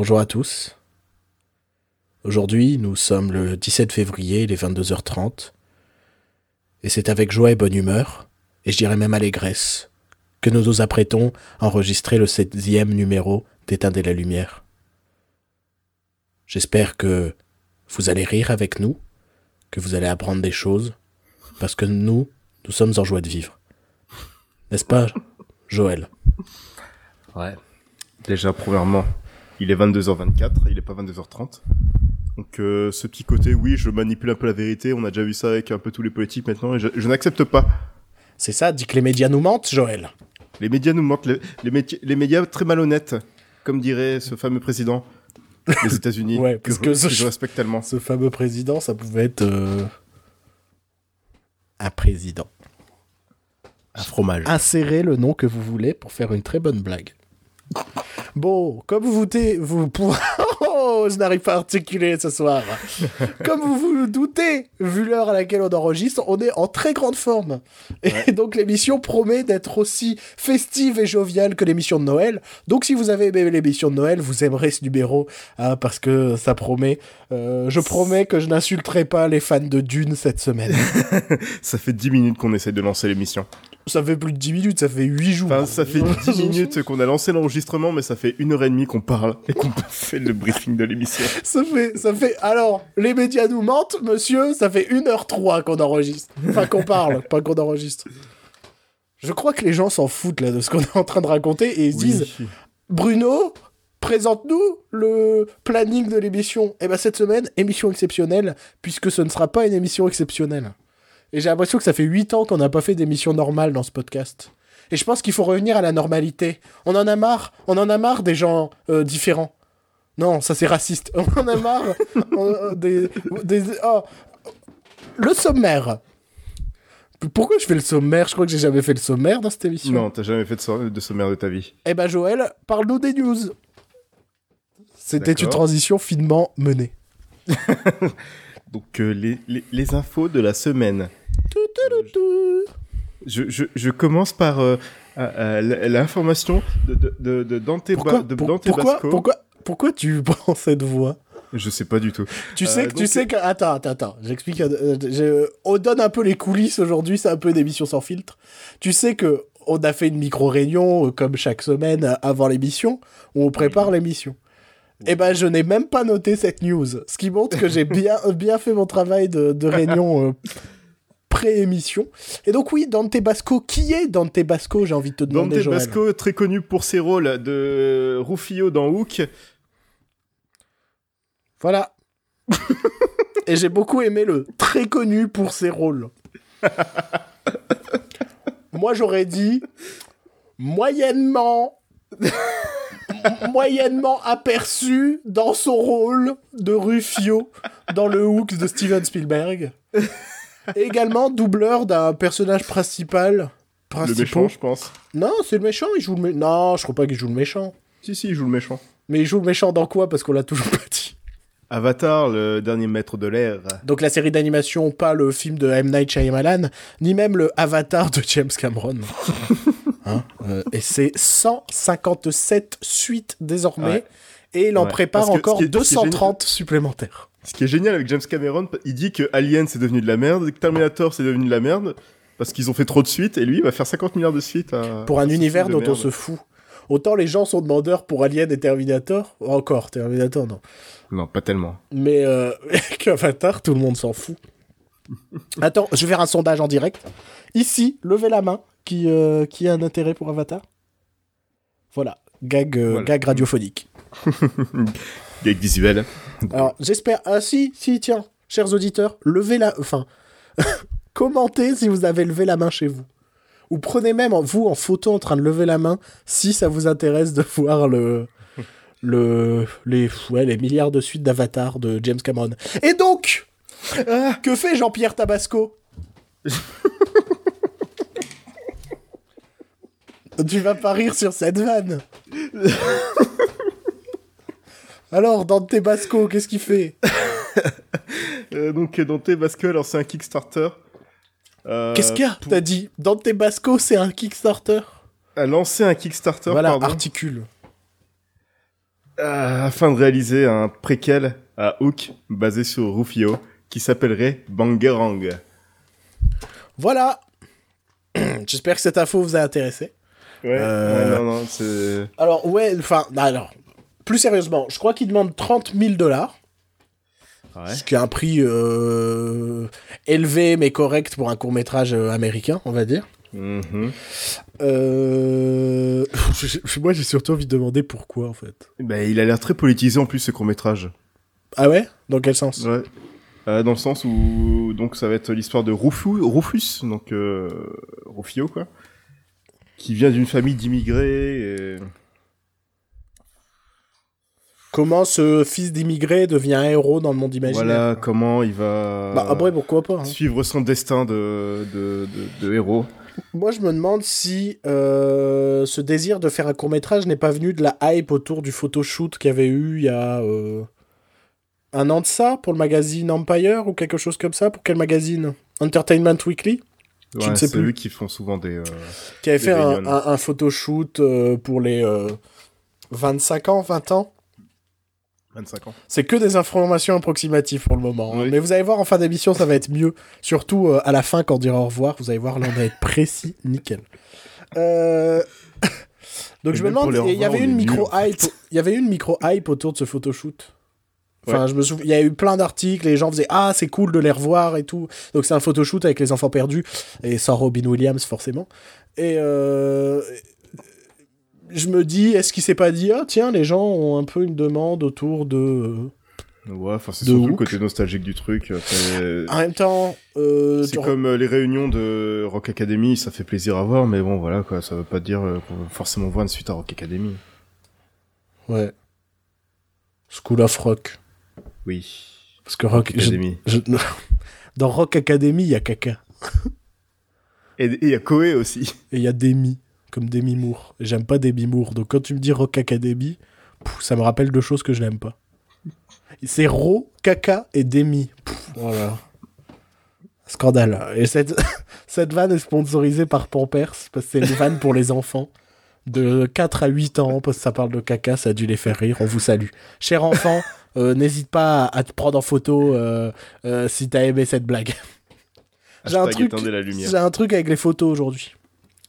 Bonjour à tous. Aujourd'hui, nous sommes le 17 février, les 22h30. Et c'est avec joie et bonne humeur, et je dirais même allégresse, que nous nous apprêtons à enregistrer le 16e numéro d'Éteindre la lumière. J'espère que vous allez rire avec nous, que vous allez apprendre des choses, parce que nous, nous sommes en joie de vivre. N'est-ce pas, Joël? Ouais. Déjà, premièrement, il est 22h24, il est pas 22h30. Donc euh, ce petit côté, oui, je manipule un peu la vérité, on a déjà vu ça avec un peu tous les politiques maintenant, et je, je n'accepte pas. C'est ça, dis que les médias nous mentent, Joël. Les médias nous mentent, les, les, métiers- les médias très malhonnêtes, comme dirait ce fameux président des États-Unis, Ouais, que, parce que je- ce- que je respecte tellement. Ce fameux président, ça pouvait être euh, un président. Un fromage. Insérez le nom que vous voulez pour faire une très bonne blague. Bon, comme vous doutez, vous pour... Oh, je n'arrive pas à articuler ce soir. Comme vous vous doutez, vu l'heure à laquelle on enregistre, on est en très grande forme. Et donc l'émission promet d'être aussi festive et joviale que l'émission de Noël. Donc si vous avez aimé l'émission de Noël, vous aimerez ce numéro hein, parce que ça promet. Euh, je promets que je n'insulterai pas les fans de Dune cette semaine. Ça fait 10 minutes qu'on essaie de lancer l'émission. Ça fait plus de 10 minutes, ça fait 8 jours. Enfin, ça fait 10 minutes qu'on a lancé l'enregistrement, mais ça fait une heure et demie qu'on parle et qu'on fait le briefing de l'émission. Ça fait, ça fait. Alors, les médias nous mentent, monsieur. Ça fait 1h03 qu'on enregistre. Enfin, qu'on parle, pas qu'on enregistre. Je crois que les gens s'en foutent là de ce qu'on est en train de raconter et ils se disent Bruno, présente-nous le planning de l'émission. Et ben cette semaine, émission exceptionnelle, puisque ce ne sera pas une émission exceptionnelle. Et j'ai l'impression que ça fait 8 ans qu'on n'a pas fait d'émission normale dans ce podcast. Et je pense qu'il faut revenir à la normalité. On en a marre, on en a marre des gens euh, différents. Non, ça c'est raciste. On en a marre euh, des, des- oh. Le sommaire. Pourquoi je fais le sommaire? Je crois que j'ai jamais fait le sommaire dans cette émission. Non, t'as jamais fait de, so- de sommaire de ta vie. Eh ben Joël, parle-nous des news. C'était une transition finement menée. Donc, euh, les, les, les infos de la semaine. Tout, tout, tout, tout. Je, je, je commence par euh, euh, euh, l'information de, de, de, Dante, Pourquoi, Ba- pour- pourquoi, pourquoi, pourquoi tu prends cette voix? Je sais pas du tout. Tu Euh, sais que tu sais que attends attends attends j'explique euh, je- on donne un peu les coulisses aujourd'hui c'est un peu une émission sans filtre. Tu sais que on a fait une micro réunion comme chaque semaine avant l'émission où on prépare l'émission. Et ben je n'ai même pas noté cette news ce qui montre que j'ai bien bien fait mon travail de, de réunion pré-émission et donc oui Dante Basco qui est Dante Basco j'ai envie de te demander Dante Joël Basco, très connu pour ses rôles de Rufio dans Hook. Voilà. Et j'ai beaucoup aimé le très connu pour ses rôles. Moi, j'aurais dit moyennement moyennement aperçu dans son rôle de Rufio dans le Hook de Steven Spielberg. Et également doubleur d'un personnage principal. Le méchant, je pense. Non, c'est le méchant, il joue le méchant. Non, je crois pas qu'il joue le méchant. Si, si, il joue le méchant. Mais il joue le méchant dans quoi? Parce qu'on l'a toujours pas dit. Avatar, le dernier maître de l'air. Donc la série d'animation, pas le film de M. Night Shyamalan, ni même le Avatar de James Cameron. Hein, euh, et c'est 157 suites désormais, Ouais. et il en Ouais, prépare que encore ce qui est- ce qui est 230 supplémentaires. Ce qui est génial avec James Cameron, il dit que Alien c'est devenu de la merde, que Terminator c'est devenu de la merde, parce qu'ils ont fait trop de suites, et lui il va faire 50 milliards de suites. à- Pour à un univers dont on se fout. Autant les gens sont demandeurs pour Alien et Terminator, encore Terminator non. Non, pas tellement. Mais euh, qu'Avatar, tout le monde s'en fout. Attends, je vais faire un sondage en direct. Ici, levez la main qui, euh, qui a un intérêt pour Avatar? Voilà, gag, euh, Voilà. gag radiophonique. Gag visuel. Alors, j'espère. Ah, si, si, tiens, chers auditeurs, levez la. Enfin, commentez si vous avez levé la main chez vous. Ou prenez même en- vous en photo en train de lever la main si ça vous intéresse de voir le. Le, les, ouais, les milliards de suites d'Avatar de James Cameron. Et donc, que fait Jean-Pierre Tabasco? Tu vas pas rire sur cette vanne. Alors, Dante Basco, qu'est-ce qu'il fait Euh, donc Dante Basco, alors c'est un Kickstarter. Euh, Qu'est-ce qu'il y a pour- T'as dit Dante Basco, c'est un Kickstarter A lancé un Kickstarter, Voilà, pardon. articule. euh, afin de réaliser un préquel à Hook basé sur Rufio qui s'appellerait Bangerang. Voilà. J'espère que cette info vous a intéressé. Ouais, Euh, ouais, non, non, c'est... Alors, ouais, enfin, alors, plus sérieusement, je crois qu'il demande 30 000 dollars, Ouais. ce qui est un prix euh, élevé mais correct pour un court métrage américain, on va dire. Mhm. Euh... Moi, j'ai surtout envie de demander pourquoi, en fait. Ben, il a l'air très politisé en plus ce court métrage. Ah ouais? Dans quel sens? Ouais. Euh, dans le sens où donc ça va être l'histoire de Rufus, Rufus donc euh, Rufio quoi, qui vient d'une famille d'immigrés. Et... Comment ce fils d'immigré devient un héros dans le monde imaginaire Voilà comment il va Bah après, pourquoi pas hein. suivre son destin de, de, de, de héros. Moi, je me demande si euh, ce désir de faire un court métrage n'est pas venu de la hype autour du photoshoot qu'il y avait eu il y a euh, un an de ça pour le magazine Empire ou quelque chose comme ça? Pour quel magazine? Entertainment Weekly? Je ne sais plus. eux qui font souvent des. euh, Qui avait fait un, réunions. un, un photoshoot pour les euh, 25 ans, 20 ans. 25 ans. C'est que des informations approximatives pour le moment. hein. Mais vous allez voir en fin d'émission, ça va être mieux. Surtout euh, à la fin, quand on dira au revoir, vous allez voir, là, on va être précis, nickel. Euh, Donc Et je me demande, il y avait une est nul, micro en fait. hype, il y avait une micro hype autour de ce photoshoot. Enfin, Ouais. je me souviens, il y a eu plein d'articles, les gens faisaient ah c'est cool de les revoir et tout. Donc c'est un photoshoot avec les enfants perdus et sans Robin Williams forcément. Et euh, je me dis, est-ce qu'il s'est pas dit ah tiens les gens ont un peu une demande autour de Ouais, enfin c'est surtout le côté nostalgique du truc. En même temps, euh, C'est comme euh, les réunions de Rock Academy, ça fait plaisir à voir, mais bon voilà quoi, ça veut pas dire euh, qu'on va forcément voir une suite à Rock Academy. ouais. School of Rock. Oui. Parce que Rock, je- Academy. je- dans Rock Academy, il y a caca. Et il y a Koei aussi. Et il y a Demi, comme Demi Moore. J'aime pas Demi Moore. Donc quand tu me dis Rock Academy, pff, ça me rappelle deux choses que je n'aime pas. C'est Ro, et Demi. Pff, voilà. Scandale. Et cette, cette vanne est sponsorisée par Pampers, parce que c'est une vanne pour les enfants de 4 à 8 ans, parce que ça parle de caca, ça a dû les faire rire. On vous salue. Cher enfant, euh, n'hésite pas à, te prendre en photo euh, euh, si t'as aimé cette blague. J'ai un Hashtag truc- éteindre la lumière. J'ai un truc avec les photos aujourd'hui.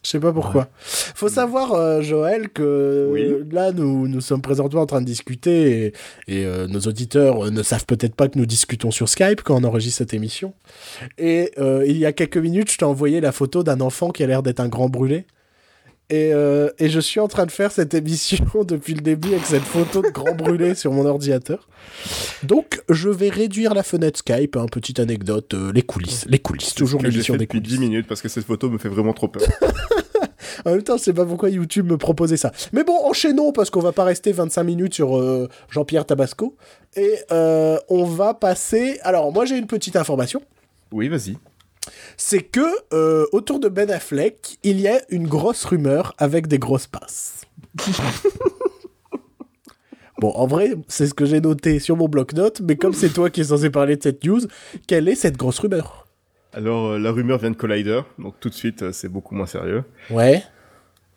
Je sais pas pourquoi. Faut savoir, euh, Joël, que Oui. là, nous, nous sommes présentement en train de discuter et, et, euh, nos auditeurs euh, ne savent peut-être pas que nous discutons sur Skype quand on enregistre cette émission. Et il y a quelques minutes, je t'ai envoyé la photo d'un enfant qui a l'air d'être un grand brûlé. Et, euh, et je suis en train de faire cette émission depuis le début avec cette photo de grand brûlé sur mon ordinateur. Donc, je vais réduire la fenêtre Skype. Une petite anecdote, euh, les coulisses. Les coulisses, toujours l'émission des depuis coulisses. 10 minutes parce que cette photo me fait vraiment trop peur. En même temps, je sais pas pourquoi YouTube me proposait ça. Mais bon, enchaînons parce qu'on va pas rester 25 minutes sur euh, Jean-Pierre Tabasco. Et on va passer. Alors, moi, j'ai une petite information. oui, vas-y. C'est que euh, autour de Ben Affleck, il y a une grosse rumeur avec des grosses passes. bon, en vrai, c'est ce que j'ai noté sur mon bloc-notes, mais comme c'est toi qui es censé parler de cette news, quelle est cette grosse rumeur? Alors, euh, la rumeur vient de Collider, donc tout de suite, euh, c'est beaucoup moins sérieux. Ouais.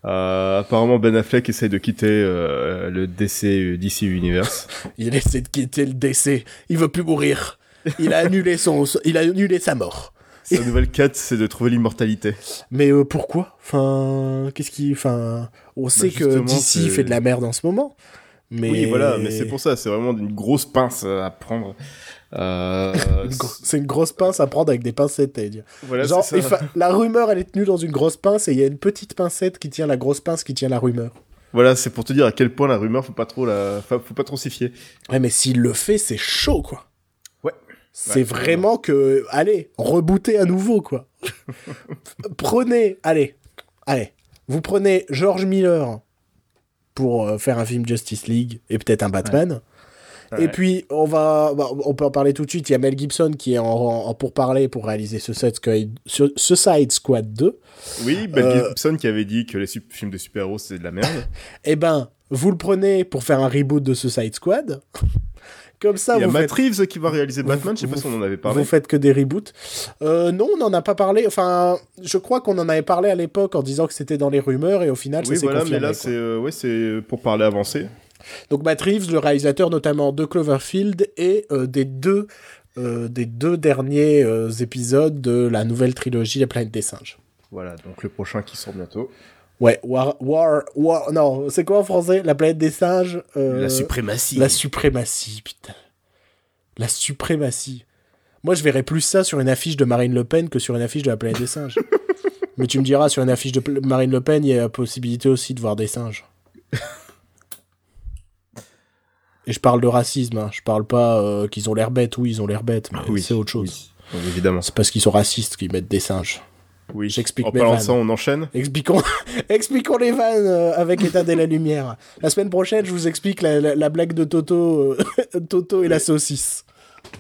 Euh, apparemment, Ben Affleck essaye de quitter euh, le DC, DC Universe. Il essaie de quitter le décès. Il veut plus mourir. Il a annulé son, il a annulé sa mort. Sa nouvelle quête, c'est de trouver l'immortalité. Mais euh, pourquoi? Enfin, qu'est-ce qui, enfin, on sait que justement, DC fait de la merde en ce moment. Mais Oui, voilà, mais c'est pour ça, c'est vraiment une grosse pince à prendre. Euh, C'est une grosse pince à prendre avec des pincettes, voilà, Genre, fa- la rumeur, elle est tenue dans une grosse pince et il y a une petite pincette qui tient la grosse pince qui tient la rumeur. Voilà, c'est pour te dire à quel point la rumeur, faut pas trop la, faut, faut pas trop s'y fier. Ouais, mais s'il le fait, c'est chaud, quoi. C'est Ouais, vraiment que, allez, rebootez à nouveau, quoi. prenez, allez, allez, vous prenez George Miller pour euh, faire un film Justice League et peut-être un Batman. Et Ouais. puis, on va, bah, on peut en parler tout de suite. Il y a Mel Gibson qui est en, en pourparler pour réaliser Suicide Squad, Su- Suicide Squad 2. Oui, Ben Euh, Gibson qui avait dit que les films de super-héros c'est de la merde. Eh ben, vous le prenez pour faire un reboot de Suicide Squad. Comme ça, Il y a Matt faites Reeves qui va réaliser Batman, je sais pas si on en avait parlé. Vous faites que des reboots. Euh, non, on n'en a pas parlé. Enfin, je crois qu'on en avait parlé à l'époque en disant que c'était dans les rumeurs et au final, Oui, ça voilà, confirmé. mais là c'est euh, ouais, c'est pour parler avancé. Donc Matt Reeves, le réalisateur notamment de Cloverfield et euh, des deux des deux derniers épisodes de la nouvelle trilogie La planète des singes. Voilà, donc le prochain qui sort bientôt. Ouais, War, War, War, non, c'est quoi en français? La planète des singes euh, La suprématie. La suprématie, putain. La suprématie. Moi, je verrais plus ça sur une affiche de Marine Le Pen que sur une affiche de la planète des singes. Mais tu me diras, sur une affiche de Marine Le Pen, il y a la possibilité aussi de voir des singes. Et je parle de racisme, hein. je parle pas euh, qu'ils ont l'air bêtes, oui, ils ont l'air bêtes, mais Oui, c'est autre chose. Oui, évidemment. C'est parce qu'ils sont racistes qu'ils mettent des singes. Oui. J'explique En mes parlant vannes. ça, on enchaîne. Expliquons, expliquons les vannes euh, avec l'état de la lumière. La semaine prochaine, je vous explique la, la- la blague de Toto, euh, Toto et la saucisse.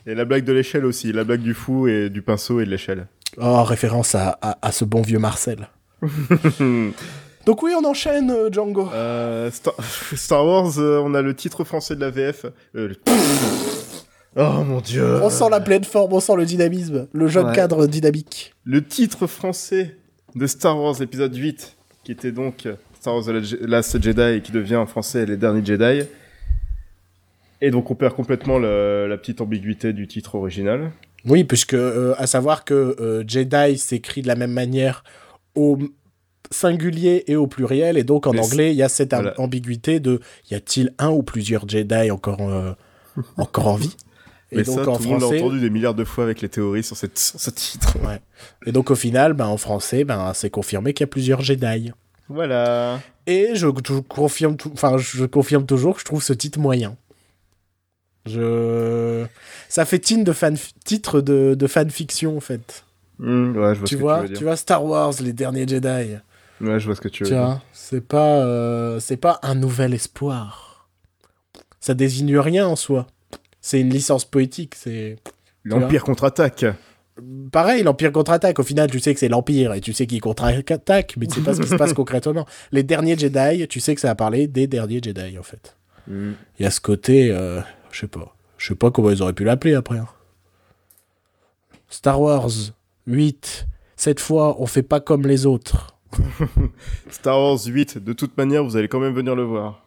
Et la blague de l'échelle aussi, la blague du fou et du pinceau et de l'échelle. Oh, référence à, à, à ce bon vieux Marcel. Donc oui, on enchaîne, euh, Django. Euh, Star... Star Wars, euh, on a le titre français de la VF. Le- Oh mon dieu. On sent la pleine forme, on sent le dynamisme, le jeune Ouais. cadre dynamique. Le titre français de Star Wars épisode 8, qui était donc euh, Star Wars The La- Last Jedi et qui devient en français Les Derniers Jedi. Et donc on perd complètement le- la petite ambiguïté du titre original. Oui, puisque euh, à savoir que euh, Jedi s'écrit de la même manière au singulier et au pluriel, et donc en Mais anglais, il y a cette voilà. ambiguïté de y a-t-il un ou plusieurs Jedi encore, euh, encore en vie? Et Mais donc ça, en tout le monde l'a français, entendu des milliards de fois avec les théories sur, cette, sur ce titre. ouais. Et donc au final, ben, en français, ben, c'est confirmé qu'il y a plusieurs Jedi. Voilà. Et je, je confirme, enfin, je confirme toujours que je trouve ce titre moyen. Je, ça fait titre de fan, titre de, de fanfiction en fait. Ouais, je vois tu ce vois, que tu veux tu dire. vois Star Wars, les derniers Jedi. Ouais, je vois ce que tu veux Tu dire. vois, c'est pas, euh, c'est pas un nouvel espoir. Ça désigne rien en soi. C'est une licence poétique. C'est L'Empire contre-attaque. pareil, l'Empire contre-attaque. Au final, tu sais que c'est l'Empire et tu sais qu'il contre-attaque, mais tu sais pas ce qui se passe concrètement. Les derniers Jedi, tu sais que ça a parlé des derniers Jedi en fait. Hmm. Il y a ce côté, euh, je sais pas, je sais pas comment ils auraient pu l'appeler après. hein. Star Wars 8. Cette fois, on fait pas comme les autres. Star Wars 8, de toute manière, vous allez quand même venir le voir.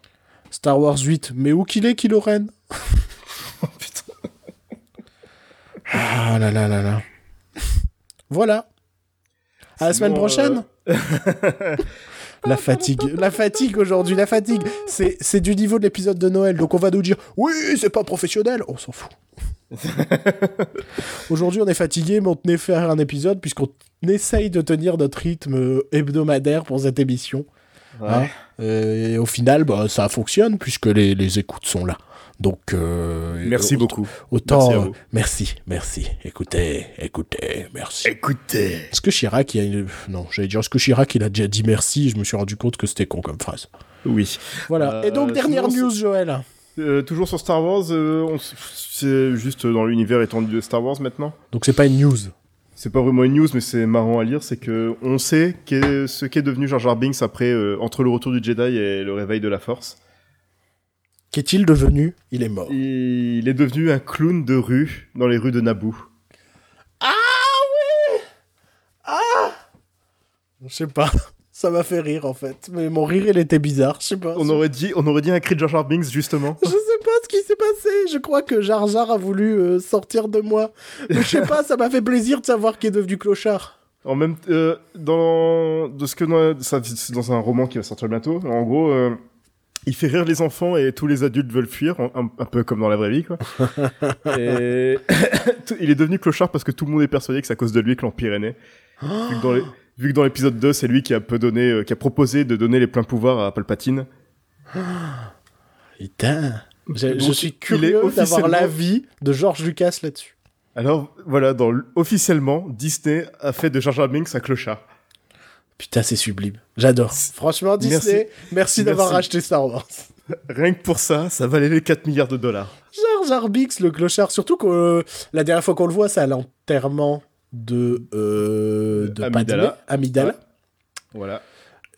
Star Wars 8, mais où qu'il est, Kylo Ren? putain. Ah là là là là. Voilà. À la semaine prochaine. La fatigue, la fatigue aujourd'hui, la fatigue. C'est, c'est du niveau de l'épisode de Noël, donc on va nous dire oui, c'est pas professionnel, on s'en fout. aujourd'hui, on est fatigué, mais on tenait faire un épisode puisqu'on essaye de tenir notre rythme hebdomadaire pour cette émission. Ouais. Hein. Euh, et au final, bah, ça fonctionne puisque les, les écoutes sont là. Donc, euh, Merci au- beaucoup. Autant, Merci euh, merci, merci. Écoutez, écoutez, merci. Écoutez. Est-ce que Chirac, il a une... non, j'allais dire, est-ce que Chirac, il a déjà dit merci? Je me suis rendu compte que c'était con comme phrase. Oui. Voilà. Euh, Et donc, dernière sinon, news, Joël. Euh, toujours sur Star Wars, euh, on c'est juste dans l'univers étendu de Star Wars maintenant. Donc, c'est pas une news. C'est pas vraiment une news, mais c'est marrant à lire. C'est que on sait ce qu'est devenu Jar Jar Binks après euh, entre le retour du Jedi et le réveil de la Force. Qu'est-il devenu? Il est mort. Il est devenu un clown de rue dans les rues de Naboo. Je sais pas. Ça m'a fait rire, en fait. Mais mon rire, il était bizarre. Je sais pas. On aurait dit, on aurait dit un cri de Jar Jar Binks justement. Je sais pas ce qui s'est passé. Je crois que Jar Jar a voulu euh, sortir de moi. Mais je sais pas, ça m'a fait plaisir de savoir qu'il est devenu clochard. En même, euh, dans de ce que dans- ça, dans un roman qui va sortir bientôt. En gros, euh, il fait rire les enfants et tous les adultes veulent fuir, un, peu comme dans la vraie vie, quoi. et il est devenu clochard parce que tout le monde est persuadé que c'est à cause de lui que l'Empire est né. vu que dans l'épisode 2, c'est lui qui a peu donné, euh, qui a proposé de donner les pleins pouvoirs à Palpatine. Putain. Je, suis curieux d'avoir l'avis de George Lucas là-dessus. Alors voilà, dans officiellement, Disney a fait de Jar Jar Binks un clochard. Putain, c'est sublime. J'adore. Franchement, Disney, merci, d'avoir Merci. racheté Star Wars. Rien que pour ça, ça valait les 4 milliards de dollars. Jar Jar Binks, le clochard. Surtout que euh, la dernière fois qu'on le voit, c'est à l'enterrement de, euh, de Amidala. Padmé, Amidala. Ouais. Voilà.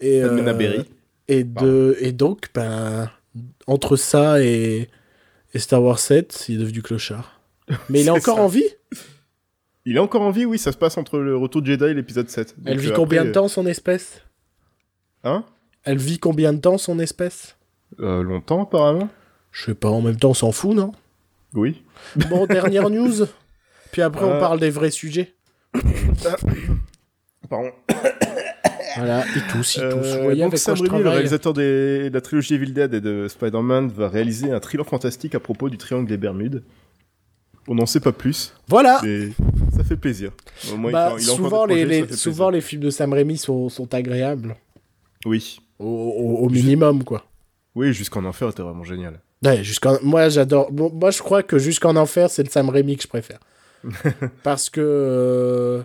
Et, euh, et, de, et donc, ben, entre ça et, et Star Wars 7, il est devenu clochard. Mais il est encore ça. en vie? Il est encore en vie, oui, ça se passe entre le retour de Jedi et l'épisode 7. Elle Donc, vit euh, combien de temps, son espèce? Hein? Elle vit combien de temps, son espèce? Euh, longtemps, apparemment. Je sais pas, en même temps, on s'en fout, non? Oui. Bon, dernière news. Puis après, on Euh. parle des vrais sujets. Pardon. Voilà, il tousse, il tousse. Euh, donc Sam Raimi, le réalisateur des- de la trilogie Evil Dead et de Spider-Man, va réaliser un thriller fantastique à propos du triangle des Bermudes. On n'en sait pas plus, Voilà mais ça fait plaisir. Au moins, il fait- il a encore souvent, les, projets, les- ça fait souvent plaisir. les films de Sam Raimi sont, sont agréables. Oui. Au, au- au minimum, quoi. Oui, jusqu'en enfer était vraiment génial. Ouais, jusqu'en... Moi, j'adore. Bon, moi, je crois que jusqu'en enfer, c'est le Sam Raimi que je préfère. Parce que. euh,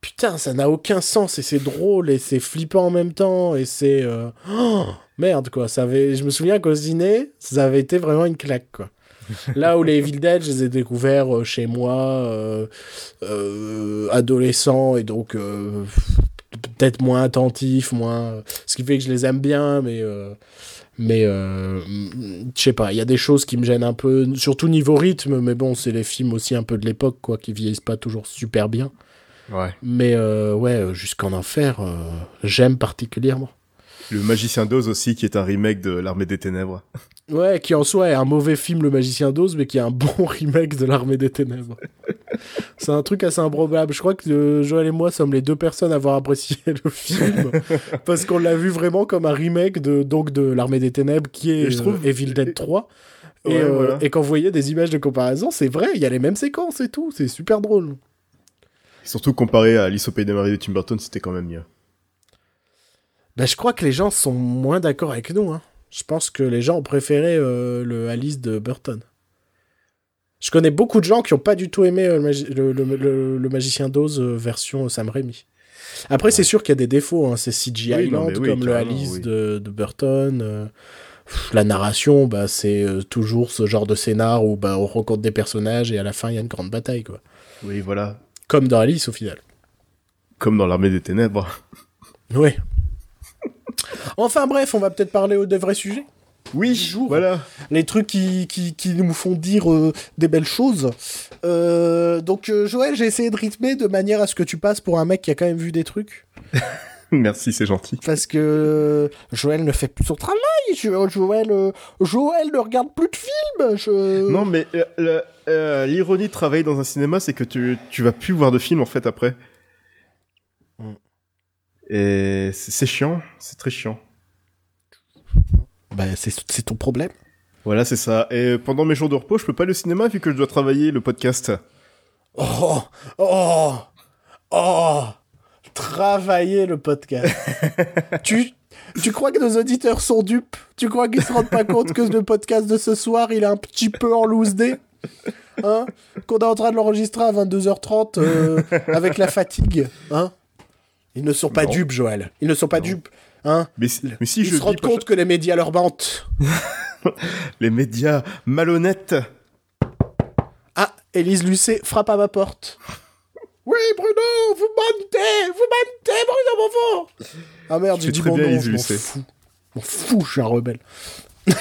Putain, ça n'a aucun sens et c'est drôle et c'est flippant en même temps et c'est. euh, oh, merde, quoi. Ça avait... Je me souviens qu'au ciné, ça avait été vraiment une claque, quoi. Là où les Evil Dead, je les ai découverts euh, chez moi, euh, euh, adolescent, et donc peut-être moins attentif, moins. Ce qui fait que je les aime bien, mais. mais euh, je sais pas, il y a des choses qui me gênent un peu, surtout niveau rythme, mais bon, c'est les films aussi un peu de l'époque, quoi, qui vieillissent pas toujours super bien. Ouais. Mais euh, ouais, jusqu'en enfer, euh, j'aime particulièrement. Le Magicien d'Oz aussi, qui est un remake de L'Armée des Ténèbres. Ouais, qui en soi est un mauvais film, Le Magicien d'Oz, mais qui est un bon remake de L'Armée des Ténèbres. c'est un truc assez improbable. Je crois que euh, Joël et moi sommes les deux personnes à avoir apprécié le film, parce qu'on l'a vu vraiment comme un remake de, donc, de L'Armée des Ténèbres, qui est Et je trouve- euh, Evil Dead 3. Et, Ouais, euh, voilà. et quand vous voyez des images de comparaison, c'est vrai, il y a les mêmes séquences et tout, c'est super drôle. Surtout comparé à Alice au Pays des Merveilles de Tim Burton, c'était quand même mieux. Ben, je crois que les gens sont moins d'accord avec nous. Hein. Je pense que les gens ont préféré euh, le Alice de Burton. Je connais beaucoup de gens qui n'ont pas du tout aimé euh, le, magi- le- le- le- le Magicien d'Oz euh, version Sam Raimi. Après, c'est sûr qu'il y a des défauts. Hein. C'est CGI Oui, Land oui, comme le Alice oui. de, de Burton. pff, la narration, bah, c'est toujours ce genre de scénar où bah, on rencontre des personnages et à la fin, il y a une grande bataille. Quoi. Oui, voilà. Comme dans Alice, au final. Comme dans L'Armée des Ténèbres. Oui. Enfin bref, on va peut-être parler au- des vrais sujets. Oui, Jour. voilà. les trucs qui, qui, qui nous font dire euh, des belles choses. Euh, donc, euh, Joël, j'ai essayé de rythmer de manière à ce que tu passes pour un mec qui a quand même vu des trucs. Merci, c'est gentil. Parce que Joël ne fait plus son travail. Jo- Joël, euh, Joël ne regarde plus de films. Je... Non, mais l'ironie de travailler dans un cinéma, c'est que tu, tu vas plus voir de films en fait après. Et c'est chiant, c'est très chiant. Bah, c'est c'est ton problème. Voilà, c'est ça. Et pendant mes jours de repos, je peux pas aller au cinéma vu que je dois travailler le podcast. Oh, oh, oh, travailler le podcast. tu, tu crois que nos auditeurs sont dupes? Tu crois qu'ils se rendent pas compte que le podcast de ce soir, il est un petit peu en loose day? Hein? Qu'on est en train de l'enregistrer à 22h30 euh, avec la fatigue Hein? Ils ne sont pas Non. dupes, Joël. Ils ne sont pas Non. dupes. Hein Mais, si- mais si Ils je se rendent compte que les médias leur mentent. les médias malhonnêtes. Ah, Élise Lucet frappe à ma porte. Oui, Bruno, vous mentez, vous mentez, Bruno Beaufort. Ah merde, j'ai dit mon nom, je m'en fous. Je m'en fous, je suis un rebelle.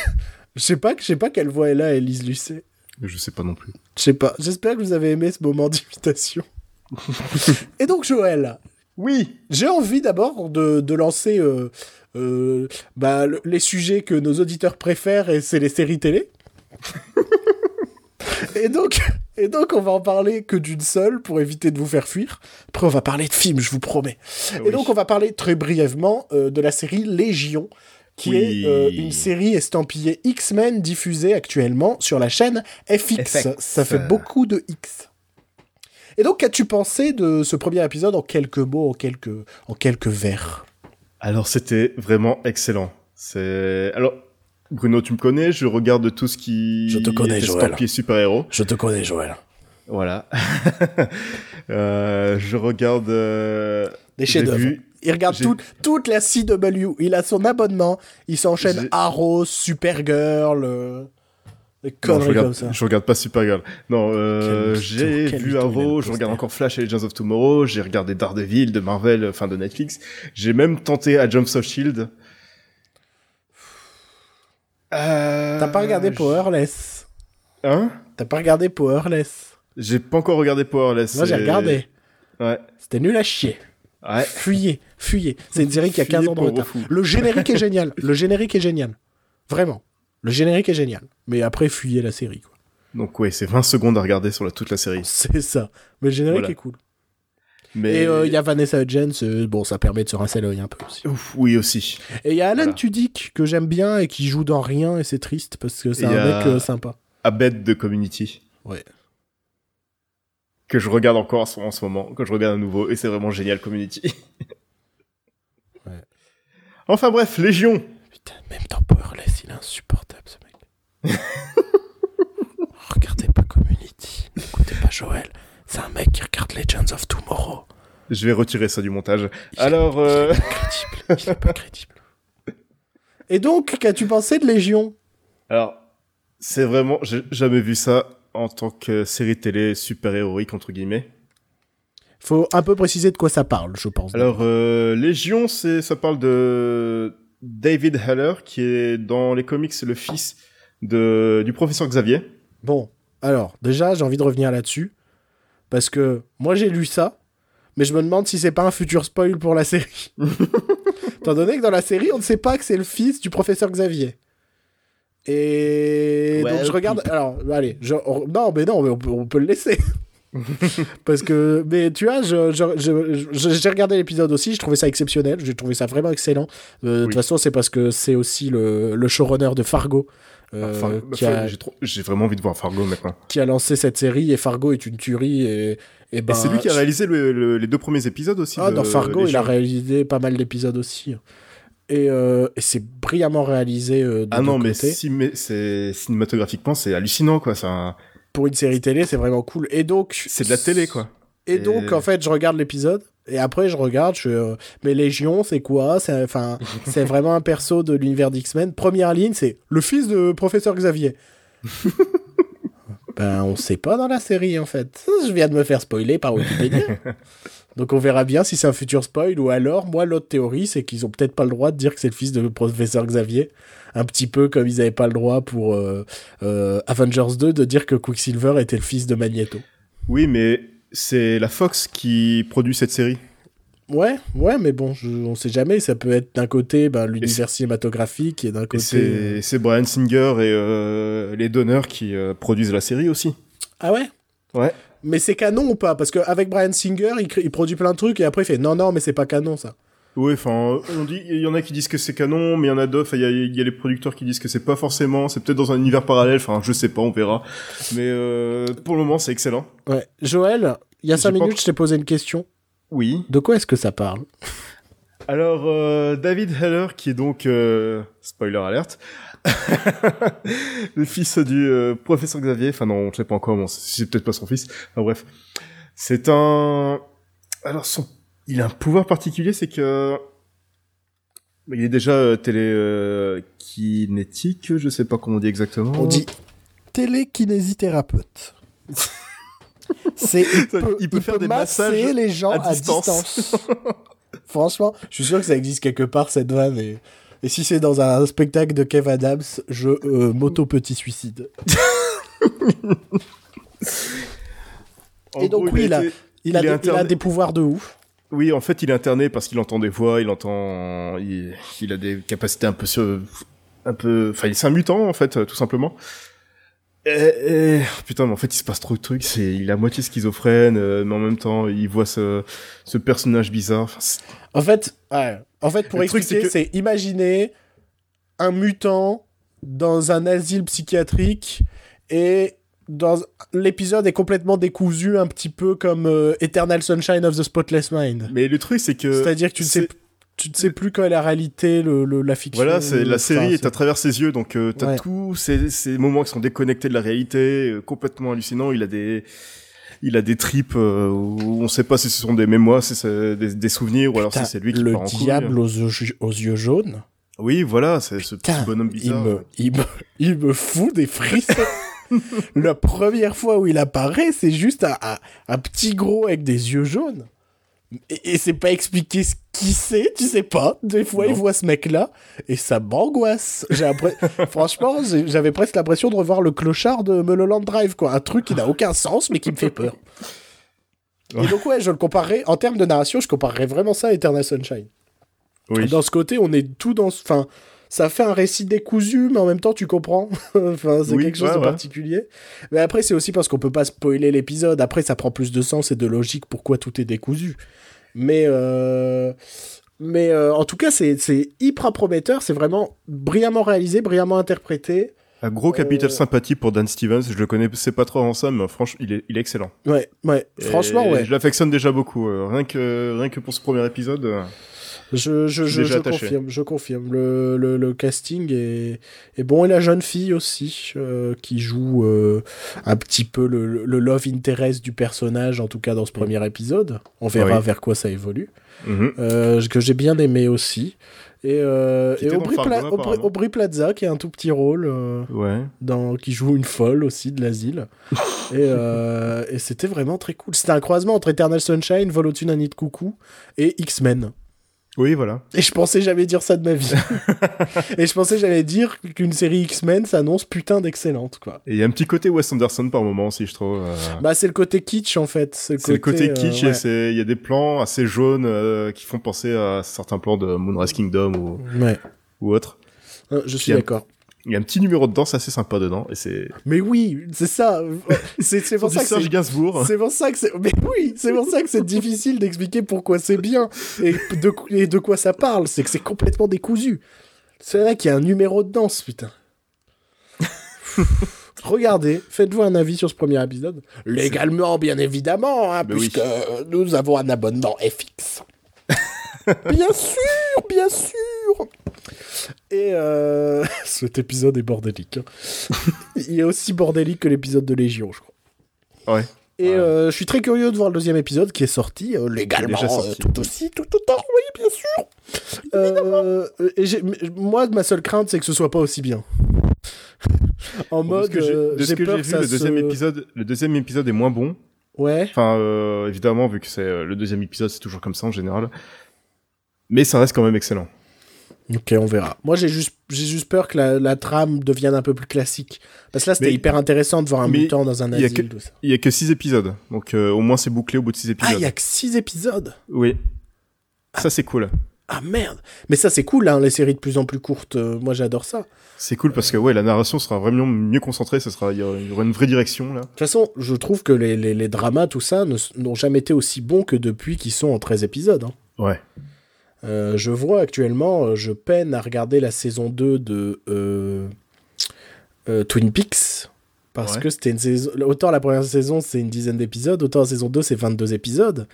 Je sais pas, je sais pas quelle voix elle a, Élise Lucet. Je sais pas non plus. Je sais pas. J'espère que vous avez aimé ce moment d'imitation. Et donc, Joël, Oui. j'ai envie d'abord de, de lancer euh, euh, bah, le- les sujets que nos auditeurs préfèrent, et c'est les séries télé. et, donc, et donc, on va en parler que d'une seule pour éviter de vous faire fuir. Après, on va parler de films, je vous promets. Et donc, on va parler très brièvement euh, de la série Légion, qui Oui. est euh, une série estampillée X-Men diffusée actuellement sur la chaîne FX. FX. Ça fait beaucoup de X. Et donc, qu'as-tu pensé de ce premier épisode en quelques mots, en quelques, en quelques vers? Alors c'était vraiment excellent. C'est alors Bruno, tu me connais, je regarde tout ce qui Je te connais, est Joël. estampillé super-héros. Je te connais, Joël. Voilà. Euh, je regarde euh, Des chefs-d'œuvre. Il regarde tout- toute la CW. Il a son abonnement. Il s'enchaîne Arrow, Supergirl, euh, des Non, conneries je regarde, comme ça. je regarde pas Supergirl. Non, euh, j'ai vu mytho, il a Arrow, le je regarde encore Flash et Legends of Tomorrow, j'ai regardé Daredevil de Marvel, enfin de Netflix. J'ai même tenté à Jump of Shield. Euh, T'as pas regardé Powerless Hein? T'as pas regardé Powerless J'ai pas encore regardé Powerless. Moi, j'ai regardé. Ouais. C'était nul à chier. Ouais. Fuyez, fuyez. C'est une série qui a 15 ans de retard. Le générique est génial. Le générique est génial. Vraiment. Le générique est génial. Mais après, fuyez la série. Quoi. Donc ouais, c'est 20 secondes à regarder sur la, toute la série. C'est ça. Mais le générique Voilà. est cool. Mais Et euh, il y a Vanessa Hudgens, euh, bon, ça permet de se rincer l'œil un peu aussi. Ouf, oui aussi. Et il y a Alan Voilà. Tudyk, que j'aime bien et qui joue dans rien, et c'est triste parce que c'est un a- mec euh, sympa. Abed de Community. Ouais. Que je regarde encore en ce, en ce moment, que je regarde à nouveau, et c'est vraiment génial Community. Ouais. Enfin bref, Légion. Putain, même dans Powerless, il est. Regardez pas Community, écoutez pas Joël. C'est un mec qui regarde Legends of Tomorrow. Je vais retirer ça du montage. Alors, euh, Crédible, il est pas crédible. Et donc, qu'as-tu pensé de Légion? Alors, c'est vraiment, j'ai jamais vu ça en tant que série télé super héroïque entre guillemets. Faut un peu préciser de quoi ça parle, je pense. Alors, euh, Légion, c'est, ça parle de David Haller, qui est dans les comics le fils de, du professeur Xavier. Bon, alors, déjà, j'ai envie de revenir là-dessus. Parce que moi, j'ai lu ça, mais je me demande si c'est pas un futur spoil pour la série. Étant donné que dans la série, on ne sait pas que c'est le fils du professeur Xavier. Et Ouais, donc je regarde. Alors, allez, je- non, mais non, mais on peut, on peut le laisser. Parce que, mais tu vois, je- je- je- je- j'ai regardé l'épisode aussi, je trouvais ça exceptionnel, j'ai trouvé ça vraiment excellent. Euh, De toute façon, c'est parce que c'est aussi le, le showrunner de Fargo Enfin, enfin, a, j'ai, trop- vraiment envie de voir Fargo maintenant. qui a lancé cette série et Fargo est une tuerie et, et ben, c'est lui qui a réalisé le- le- les deux premiers épisodes aussi. ah, de dans Fargo, il a réalisé pas mal d'épisodes aussi. Et, euh, et c'est brillamment réalisé euh, de Ah non, mais si, mais cinématographiquement, c'est hallucinant, quoi. Un- Pour une série télé, c'est vraiment cool. Et donc, c'est de la télé, quoi. Et Et- donc, en fait, je regarde l'épisode. Et après, je regarde, je fais, euh, mais Légion, c'est quoi? C'est enfin, c'est vraiment un perso de l'univers d'X-Men. Première ligne, c'est le fils de professeur Xavier. ben, on sait pas dans la série, en fait. Je viens de me faire spoiler par Wikipédia. Donc, on verra bien si c'est un futur spoil ou alors, moi, l'autre théorie, c'est qu'ils ont peut-être pas le droit de dire que c'est le fils de professeur Xavier. Un petit peu comme ils avaient pas le droit pour euh, euh, Avengers 2 de dire que Quicksilver était le fils de Magneto. Oui, mais c'est la Fox qui produit cette série. Ouais, ouais, mais bon, je, on sait jamais. Ça peut être d'un côté ben, l'univers cinématographique et d'un côté. c'est, c'est Brian Singer et euh, les donneurs qui euh, produisent la série aussi. Ah ouais? Ouais. Mais c'est canon ou pas? Parce qu'avec Brian Singer, il, crée- il produit plein de trucs et après il fait non, non, mais c'est pas canon ça. Oui, enfin, on dit, il y en a qui disent que c'est canon, mais il y en a d'autres, il y a, il y a les producteurs qui disent que c'est pas forcément, c'est peut-être dans un univers parallèle, enfin, je sais pas, on verra. Mais euh, pour le moment, c'est excellent. Ouais. Joël, il y a J'ai 5 pas minutes, je t'ai posé une question. Oui. De quoi est-ce que ça parle? Alors, euh, David Heller, qui est donc, euh, spoiler alerte, le fils du euh, professeur Xavier, enfin non, je sais pas encore, bon, c'est peut-être pas son fils, enfin bref. C'est un... Alors, son... il a un pouvoir particulier, c'est que... Il est déjà euh, télé euh, je sais pas comment on dit exactement. On dit télékinésithérapeute. C'est il peut, il peut faire des masser massages les gens à à distance. Franchement, je suis sûr que ça existe quelque part cette vanne et, et si c'est dans un spectacle de Kev Adams, je euh, m'auto petit suicide. Et donc, gros, oui, il a- Il, a, Il des, il des pouvoirs de ouf. Oui, en fait, il est interné parce qu'il entend des voix, il entend, il, il a des capacités un peu, un peu, enfin, c'est un mutant en fait, tout simplement. Et, et- putain, mais en fait, il se passe trop de trucs. C'est, il est à moitié schizophrène, euh, mais en même temps, il voit ce, ce personnage bizarre. Enfin, En fait, ouais. en fait pour Le expliquer, c'est c'est imaginer un mutant dans un asile psychiatrique et dans l'épisode est complètement décousu un petit peu comme euh, Eternal Sunshine of the Spotless Mind. Mais le truc, c'est que C'est-à-dire que tu ne sais tu ne sais plus quand est la réalité, le, le- la fiction. Voilà, c'est la Enfin, série est à travers ses yeux, donc euh, t'as Ouais. tous ces, ces moments qui sont déconnectés de la réalité, euh, complètement hallucinants. Il a des, il a des tripes euh, où on sait pas si ce sont des mémoires, si c'est des, des souvenirs, ou alors si c'est lui qui le part en diable aux yeux, aux yeux jaunes. Oui, voilà, c'est ce petit bonhomme il bizarre. me, il, me, il me fout des frissons. la première fois où il apparaît, c'est juste un, un- un petit gros avec des yeux jaunes. Et, et c'est pas expliqué ce qui c'est, tu sais pas. Des fois, il voit ce mec-là et ça m'angoisse. Franchement, j'avais presque l'impression de revoir le clochard de Mulholland Drive, quoi. Un truc qui n'a aucun sens, mais qui me fait peur. Et donc, ouais, je le comparerais, en termes de narration, je comparerais vraiment ça à Eternal Sunshine. Oui. Dans ce côté, on est tout dans. ce- Enfin, ça fait un récit décousu, mais en même temps, tu comprends. enfin, c'est Oui, quelque chose ouais, de ouais. particulier. Mais après, c'est aussi parce qu'on peut pas spoiler l'épisode. Après, ça prend plus de sens et de logique pourquoi tout est décousu. Mais, euh, mais euh, en tout cas, c'est c'est hyper prometteur. C'est vraiment brillamment réalisé, brillamment interprété. Un gros capital Euh, sympathie pour Dan Stevens. Je le connaissais pas trop avant ça, mais franchement, il est, il est excellent. Ouais, ouais. Franchement, ouais. Je l'affectionne déjà beaucoup. rien que, rien que pour ce premier épisode. Je, je, Je confirme, je confirme. Le, le, le casting est, est bon. Et la jeune fille aussi, euh, qui joue euh, un petit peu le, le love interest du personnage, en tout cas dans ce premier épisode. On verra Oui. vers quoi ça évolue. mhm. Euh, que j'ai bien aimé aussi. Et, et Pla-. Aubrey Plaza, qui a un tout petit rôle, Ouais. dans, qui joue une folle aussi de l'asile. et et c'était vraiment très cool. C'était un croisement entre Eternal Sunshine, Vol au-dessus d'un nid de coucou et X-Men. Oui, voilà. Et je pensais jamais dire ça de ma vie. et je pensais jamais dire qu'une série X-Men s'annonce putain d'excellente, quoi. Et il y a un petit côté Wes Anderson par moment aussi, je trouve. euh, Bah, c'est le côté kitsch, en fait. C'est le côté euh, kitsch ouais. et il y a des plans assez jaunes euh, qui font penser à certains plans de Moonrise Kingdom ou, Ouais. ou autre. Je suis d'accord. Il y a un petit numéro de danse assez sympa dedans et c'est, Mais oui, c'est ça. C'est pour ça que Serge c'est... Gainsbourg. C'est pour ça que c'est. Mais oui, c'est pour ça que c'est difficile d'expliquer pourquoi c'est bien et de, et de quoi ça parle. C'est que c'est complètement décousu. C'est vrai qu'il y a un numéro de danse, putain. Regardez, faites-vous un avis sur ce premier épisode. Légalement, bien évidemment, hein, oui. puisque nous avons un abonnement FX. bien sûr, bien sûr. Et euh, cet épisode est bordélique. hein. Il est aussi bordélique que l'épisode de Légion, je crois. Ouais. Et Ouais. euh, je suis très curieux de voir le deuxième épisode qui est sorti euh, légalement, sorti. euh, tout aussi, tout autant, oui, bien sûr. Euh, et moi, ma seule crainte, c'est que ce soit pas aussi bien. en mode, de ce que j'ai vu, le deuxième se- épisode, le deuxième épisode est moins bon. Ouais. Enfin, évidemment, vu que c'est le deuxième épisode, c'est toujours comme ça en général. Mais ça reste quand même excellent. Ok, on verra. Moi, j'ai juste, j'ai juste peur que la, la trame devienne un peu plus classique. Parce que là, c'était Mais- hyper intéressant de voir un mutant dans un asile. Il y a que six épisodes, donc euh, au moins c'est bouclé au bout de six Ah, épisodes. il y a que six épisodes? Oui. Ça c'est cool. Ah merde. Mais ça, c'est cool, hein, les séries de plus en plus courtes. Euh, moi, j'adore ça. C'est cool parce que ouais, la narration sera vraiment mieux concentrée, ça sera il y aura il y aura une vraie direction là. De toute façon, je trouve que les, les, les dramas, tout ça, n'ont jamais été aussi bons que depuis qu'ils sont en 13 épisodes. hein. Ouais. Euh, je vois actuellement, euh, je peine à regarder la saison 2 de euh, euh, Twin Peaks. Parce Ouais. que c'était une saison. Autant la première saison, c'est une dizaine d'épisodes, autant la saison 2, c'est 22 épisodes.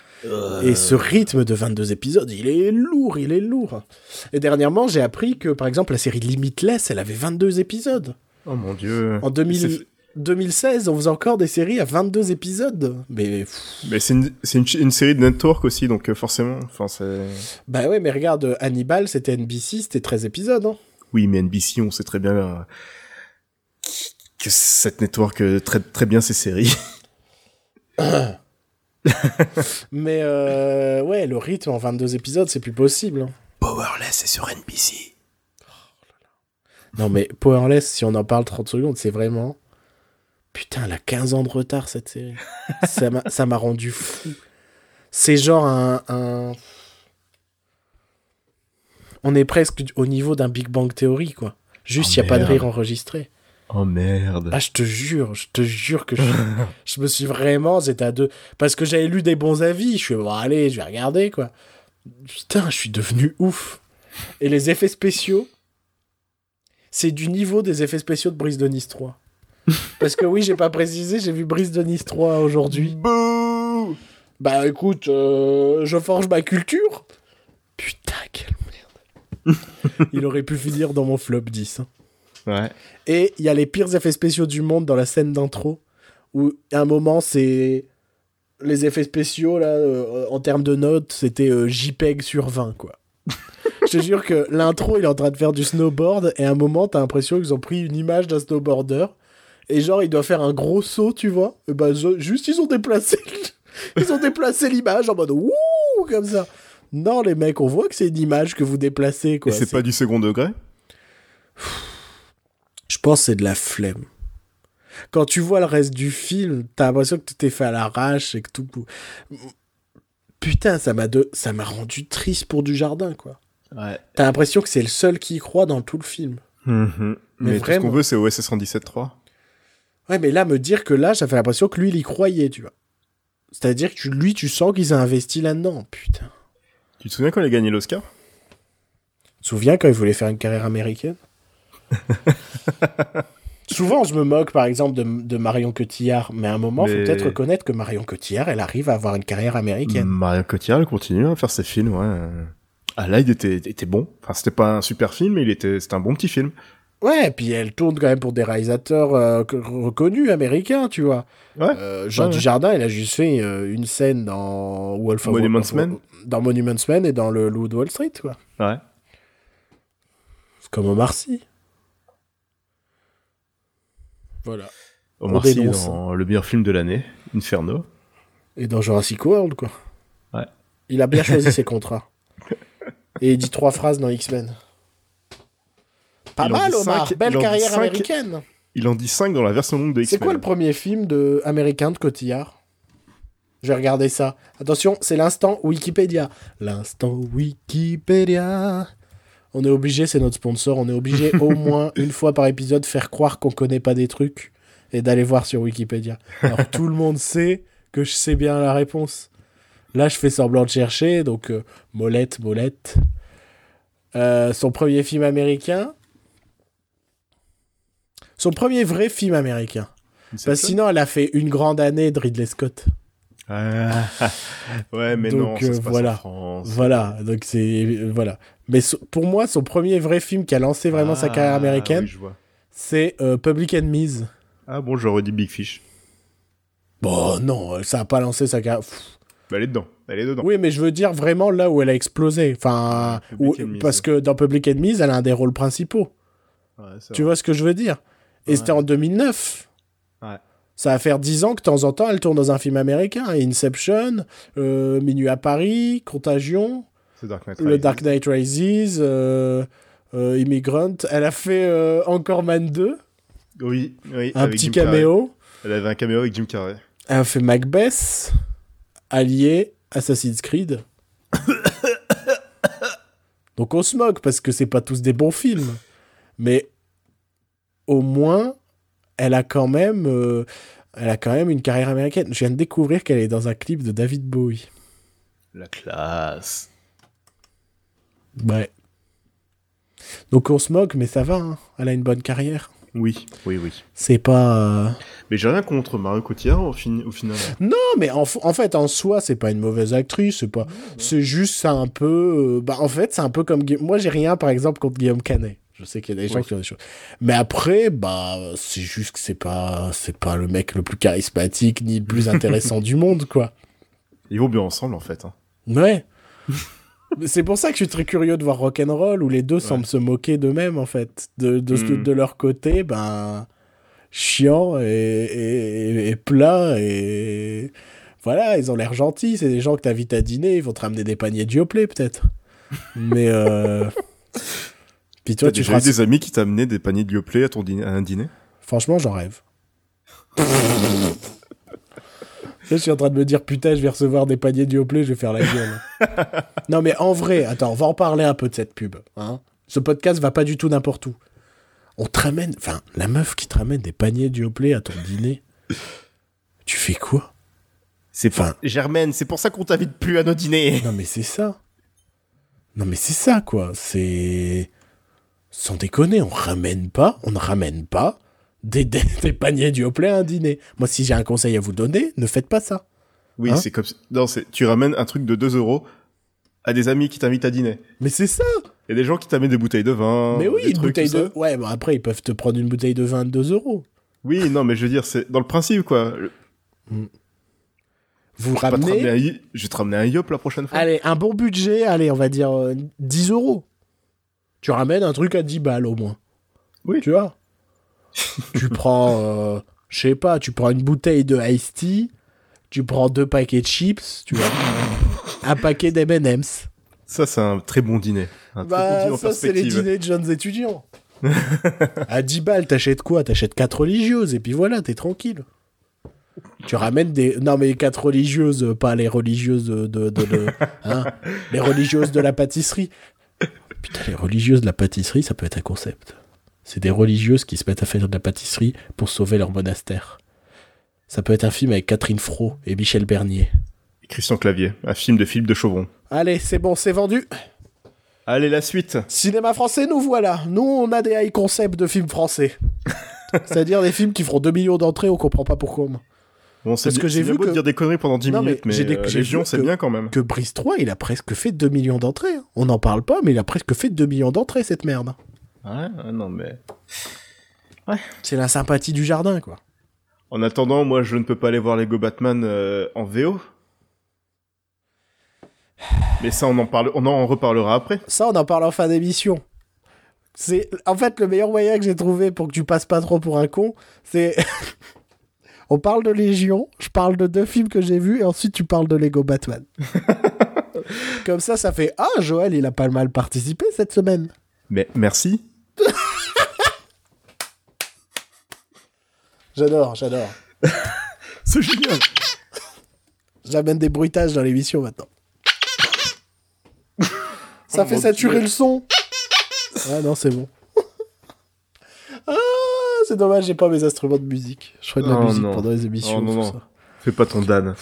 Et ce rythme de 22 épisodes, il est lourd, il est lourd. Et dernièrement, j'ai appris que, par exemple, la série Limitless, elle avait 22 épisodes. Oh mon dieu. En 2000 C'est- 2016, on faisait encore des séries à 22 épisodes. Mais c'est une, série de network aussi, donc euh, forcément, enfin bah ouais, mais regarde, euh, Hannibal, c'était NBC, c'était 13 épisodes. Hein. Oui, mais NBC, on sait très bien euh, que cette network euh, traite très bien ses séries. Mais euh, ouais, le rythme en 22 épisodes, c'est plus possible. hein. Powerless, c'est sur NBC. Non, mais Powerless, si on en parle 30 secondes, c'est vraiment. Putain, elle a 15 ans de retard cette série. ça m'a- ça m'a rendu fou. C'est genre un. un- On est presque au niveau d'un Big Bang Theory, quoi. Juste, il Oh, n'y a pas de rire enregistré. Oh merde. Ah, je te jure, je te jure que je, je me suis vraiment. J'étais à deux. Parce que j'avais lu des bons avis. Je suis bon, allez, je vais regarder, quoi. Putain, je suis devenu ouf. Et les effets spéciaux, c'est du niveau des effets spéciaux de Brise de Nice 3. Parce que oui, j'ai pas précisé, j'ai vu Brise de Nice 3 aujourd'hui. Bouh Bah écoute, euh, je forge ma culture. Putain, quelle merde. Il aurait pu finir dans mon flop 10. hein. Ouais. Et il y a les pires effets spéciaux du monde dans la scène d'intro, où à un moment, c'est. Les effets spéciaux, là, euh, en termes de notes, c'était euh, JPEG sur 20, quoi. Je te jure que l'intro, il est en train de faire du snowboard, et à un moment, t'as l'impression qu'ils ont pris une image d'un snowboarder, et genre, il doit faire un gros saut, tu vois. Et ben, zo- juste, ils ont déplacé. ils ont déplacé l'image en mode wouh, comme ça. Non, les mecs, on voit que c'est une image que vous déplacez, quoi. Et c'est pas du second degré? Je pense que c'est de la flemme. Quand tu vois le reste du film, t'as l'impression que tout est fait à l'arrache et que tout. Putain, ça m'a de... ça m'a rendu triste pour du jardin, quoi. Ouais. T'as l'impression que c'est le seul qui y croit dans tout le film. Mhm. Mais Mais, tout ce qu'on veut, c'est OSS 117.3. Ouais, mais là, me dire que là, j'avais l'impression que lui, il y croyait, tu vois. C'est-à-dire que tu- lui, tu sens qu'ils ont investi là-dedans. Putain. Tu te souviens quand il a gagné l'Oscar? Tu te souviens quand il voulait faire une carrière américaine? Souvent, je me moque, par exemple, de, de Marion Cotillard, mais à un moment, il faut peut-être reconnaître que Marion Cotillard, elle arrive à avoir une carrière américaine. Mario Cotillard, il continue à faire ses films, ouais. Ah là, il était, était bon. Enfin, c'était pas un super film, mais il était, c'était un bon petit film. Ouais, et puis elle tourne quand même pour des réalisateurs euh, reconnus américains, tu vois. Ouais. Euh, Jean Ouais, ouais. Dujardin, il a juste fait euh, une scène dans Wolf of Monuments of- Men. Dans Monuments Men et dans le Loup de Wall Street, quoi. Ouais. C'est comme Omar Sy. Voilà. Omar Sy dans le meilleur film de l'année, Inferno. Et dans Jurassic World, quoi. Ouais. Il a bien choisi ses contrats. Et il dit trois phrases dans X-Men. Pas mal, Omar. cinq- Belle carrière américaine. Il en dit 5 dans la version longue de C'est quoi le premier film de américain de Cotillard? Je vais regarder ça. Attention, c'est l'instant Wikipédia. L'instant Wikipédia. On est obligé, c'est notre sponsor, on est obligé au moins une fois par épisode faire croire qu'on connaît pas des trucs et d'aller voir sur Wikipédia. Alors tout le monde sait que je sais bien la réponse. Là, je fais semblant de chercher, donc euh, Molette, Molette. Euh, son premier film américain. Son premier vrai film américain. Parce que Inception sinon, elle a fait une grande année de Ridley Scott. Ah. ouais, mais Donc, non, ça euh, se passe voilà. en France. Voilà, donc c'est euh, voilà. Mais so- pour moi, son premier vrai film qui a lancé vraiment sa Ah, carrière américaine, oui, je vois. c'est euh, Public Enemies. Ah bon, j'aurais dit Big Fish. Bon, non, ça a pas lancé sa carrière. Bah, elle est dedans. Elle est dedans. Oui, mais je veux dire vraiment là où elle a explosé. Enfin, où- Enemies. parce que dans Public Enemies, elle a un des rôles principaux. Ouais, Tu vrai. vois ce que je veux dire? Et Ouais. c'était en 2009. Ouais. Ça va faire 10 ans que de temps en temps, elle tourne dans un film américain. Inception, euh, Minuit à Paris, Contagion. Dark Knight Le. Dark Knight Rises, euh, euh, Immigrant. Elle a fait euh, Encore Man 2, Oui, oui. un petit Jim Carrey. caméo. Elle avait un caméo avec Jim Carrey. Elle a fait Macbeth, Allié, Assassin's Creed. Donc on se moque parce que c'est pas tous des bons films. Mais au moins, elle a quand même, euh, elle a quand même une carrière américaine. Je viens de découvrir qu'elle est dans un clip de David Bowie. La classe. Ouais. Donc on se moque, mais ça va. hein. Elle a une bonne carrière. Oui, oui, oui. C'est pas. euh, Mais j'ai rien contre Mario Cotillard au, fin- au final. Non, mais en, fait, en soi, c'est pas une mauvaise actrice. C'est pas. C'est juste, un peu. euh, Bah, en fait, c'est un peu comme. Moi, j'ai rien, par exemple, contre Guillaume Canet. Je sais qu'il y a des gens qui ont des choses. Mais après, bah, c'est juste que c'est pas, c'est pas le mec le plus charismatique ni le plus intéressant du monde, quoi. Ils vont bien ensemble en fait. hein. Ouais. C'est pour ça que je suis très curieux de voir Rock'n'Roll où les deux semblent se moquer d'eux-mêmes, en fait. De, de, Mm. de leur côté, ben. chiant et, et, et plat et. Voilà, ils ont l'air gentils. C'est des gens que t'invites à dîner. Ils vont te ramener des paniers de Yoplait, peut-être. Mais. Euh... Puis toi, tu déjà feras. eu des amis qui t'amenaient des paniers de Yoplait à, ton dîner, à un dîner? Franchement, j'en rêve. Là, je suis en train de me dire, putain, je vais recevoir des paniers de Yoplait, je vais faire la gueule. non, mais en vrai, attends, on va en parler un peu de cette pub. Hein Ce podcast va pas du tout n'importe où. On te ramène, enfin, la meuf qui te ramène des paniers de Yoplait à ton dîner, tu fais quoi? C'est Enfin- Germaine, c'est pour ça qu'on t'invite plus à nos dîners. Non, mais c'est ça. Non, mais c'est ça, quoi. C'est. Sans déconner, on ramène pas, on ne ramène pas des, des, des paniers du à un dîner. Moi, si j'ai un conseil à vous donner, ne faites pas ça. Oui, Hein c'est comme Non, c'est tu ramènes un truc de 2 euros à des amis qui t'invitent à dîner. Mais c'est ça. Il y a des gens qui t'amènent des bouteilles de vin. mais oui, des une trucs, bouteille de. Ouais, bon, après, ils peuvent te prendre une bouteille de vin de 2 euros. Oui, non, mais je veux dire, c'est dans le principe, quoi. Vous Pas te ramener ramenez. un Je vais te ramener un yop la prochaine fois. Allez, un bon budget, allez, on va dire euh, 10 euros. Tu ramènes un truc à 10 balles au moins. Oui. Tu vois Tu prends, euh, je sais pas, tu prends une bouteille de iced tea, tu prends deux paquets de chips, tu vois, un paquet d'M&M's. Ça, c'est un très bon dîner. Un très bon Bah, dîner en ça, c'est les dîners de jeunes étudiants. à 10 balles, t'achètes quoi? T'achètes 4 religieuses, et puis voilà, t'es tranquille. Tu ramènes des... Non, mais 4 religieuses, pas les religieuses de... de, de- hein, les religieuses de la pâtisserie. Putain, les religieuses de la pâtisserie, ça peut être un concept. C'est des religieuses qui se mettent à faire de la pâtisserie pour sauver leur monastère. Ça peut être un film avec Catherine Fro et Michel Bernier. Christian Clavier, un film de Philippe de Chauvron. Allez, c'est bon, c'est vendu. Allez, la suite. Cinéma français, nous voilà. Nous, on a des high concepts de films français. C'est-à-dire des films qui feront 2 millions d'entrées, on comprend pas pourquoi. Bon, c'est que que j'ai vu beau de que- dire des conneries pendant 10 Non, mais minutes, mais, j'ai des- euh, Légion, c'est que- bien quand même. Que Brice 3, il a presque fait 2 millions d'entrées. hein. On n'en parle pas, mais il a presque fait 2 millions d'entrées, cette merde. Ouais, ouais, non, mais... C'est la sympathie du jardin, quoi. En attendant, moi, je ne peux pas aller voir Lego Batman euh, en VO. Mais ça, on en, parle, on en reparlera après. Ça, on en parle en fin d'émission. C'est en fait le meilleur moyen que j'ai trouvé pour que tu passes pas trop pour un con, c'est on parle de Légion, je parle de deux films que j'ai vus et ensuite tu parles de Lego Batman. Comme ça, ça fait ah Joël, il a pas mal participé cette semaine. Mais merci. J'adore, j'adore. C'est génial. J'amène des bruitages dans l'émission maintenant. Ça Oh fait saturer Dieu. le son. Ah non, c'est bon. C'est dommage, j'ai pas mes instruments de musique. Je ferai de la Oh musique non. pendant les émissions. Oh non, non. ça. Fais pas ton Dan.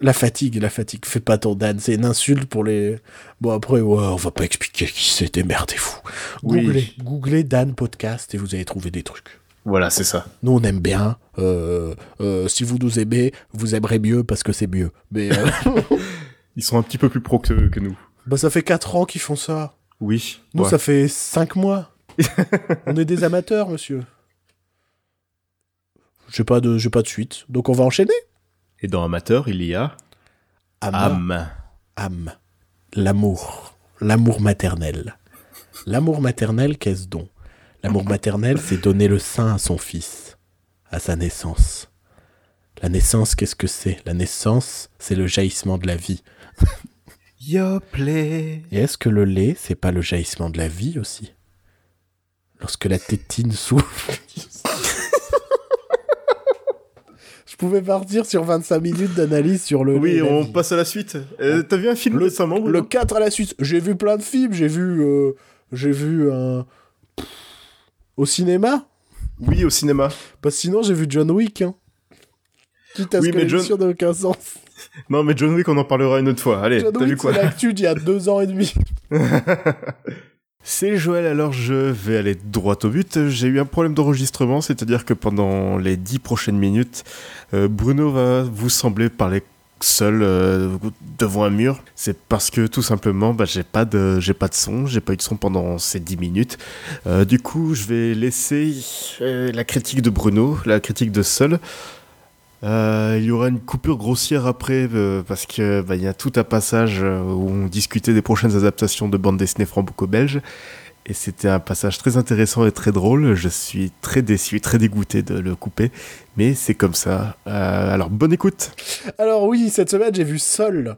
La fatigue, la fatigue. Fais pas ton Dan, c'est une insulte pour les. Bon, après, ouais, on va pas expliquer qui c'est, démerdez-vous. Oui. Googlez, googlez Dan Podcast et vous allez trouver des trucs. Voilà, c'est ça. Nous, on aime bien. Euh, euh, si vous nous aimez, vous aimerez mieux parce que c'est mieux. Mais euh, Ils sont un petit peu plus pro que, que nous. bah, ça fait 4 ans qu'ils font ça. Oui. Nous, Ouais. ça fait 5 mois. on est des amateurs, monsieur. J'ai pas de, j'ai pas de suite. Donc on va enchaîner. Et dans Amateur, il y a... Âme. Âme. Âme. L'amour. L'amour maternel. L'amour maternel, qu'est-ce donc? L'amour maternel, c'est donner le sein à son fils, à sa naissance. La naissance, qu'est-ce que c'est? La naissance, c'est le jaillissement de la vie. Yo play. Et est-ce que le lait, c'est pas le jaillissement de la vie aussi? Lorsque la tétine s'ouvre. Je pouvais partir sur 25 minutes d'analyse sur le. Oui, on vie. passe à la suite. Euh, T'as vu un film Le- récemment Le Bruno 4 à la suite. J'ai vu plein de films. J'ai vu, euh, j'ai vu un. Au cinéma Oui, au cinéma. Parce que sinon, j'ai vu John Wick. Hein. Quitte à Oui, ce que John- n'a aucun sens. Non, mais John Wick, on en parlera une autre fois. Allez, John t'as vu Wick, quoi c'est l'actu d'il y a deux ans et demi. C'est Joël, alors je vais aller droit au but. J'ai eu un problème d'enregistrement, c'est-à-dire que pendant les dix prochaines minutes, euh, Bruno va vous sembler parler seul euh, devant un mur. C'est parce que tout simplement, bah, j'ai pas de, pas de son, j'ai pas eu de son pendant ces dix minutes. Euh, du coup, je vais laisser la critique de Bruno, la critique de seul. Euh, il y aura une coupure grossière après euh, parce que bah, y a tout un passage euh, où on discutait des prochaines adaptations de bande dessinée franco-belge et c'était un passage très intéressant et très drôle. Je suis très déçu, très dégoûté de le couper, mais c'est comme ça. Alors bonne écoute. Alors oui, cette semaine, j'ai vu Sol.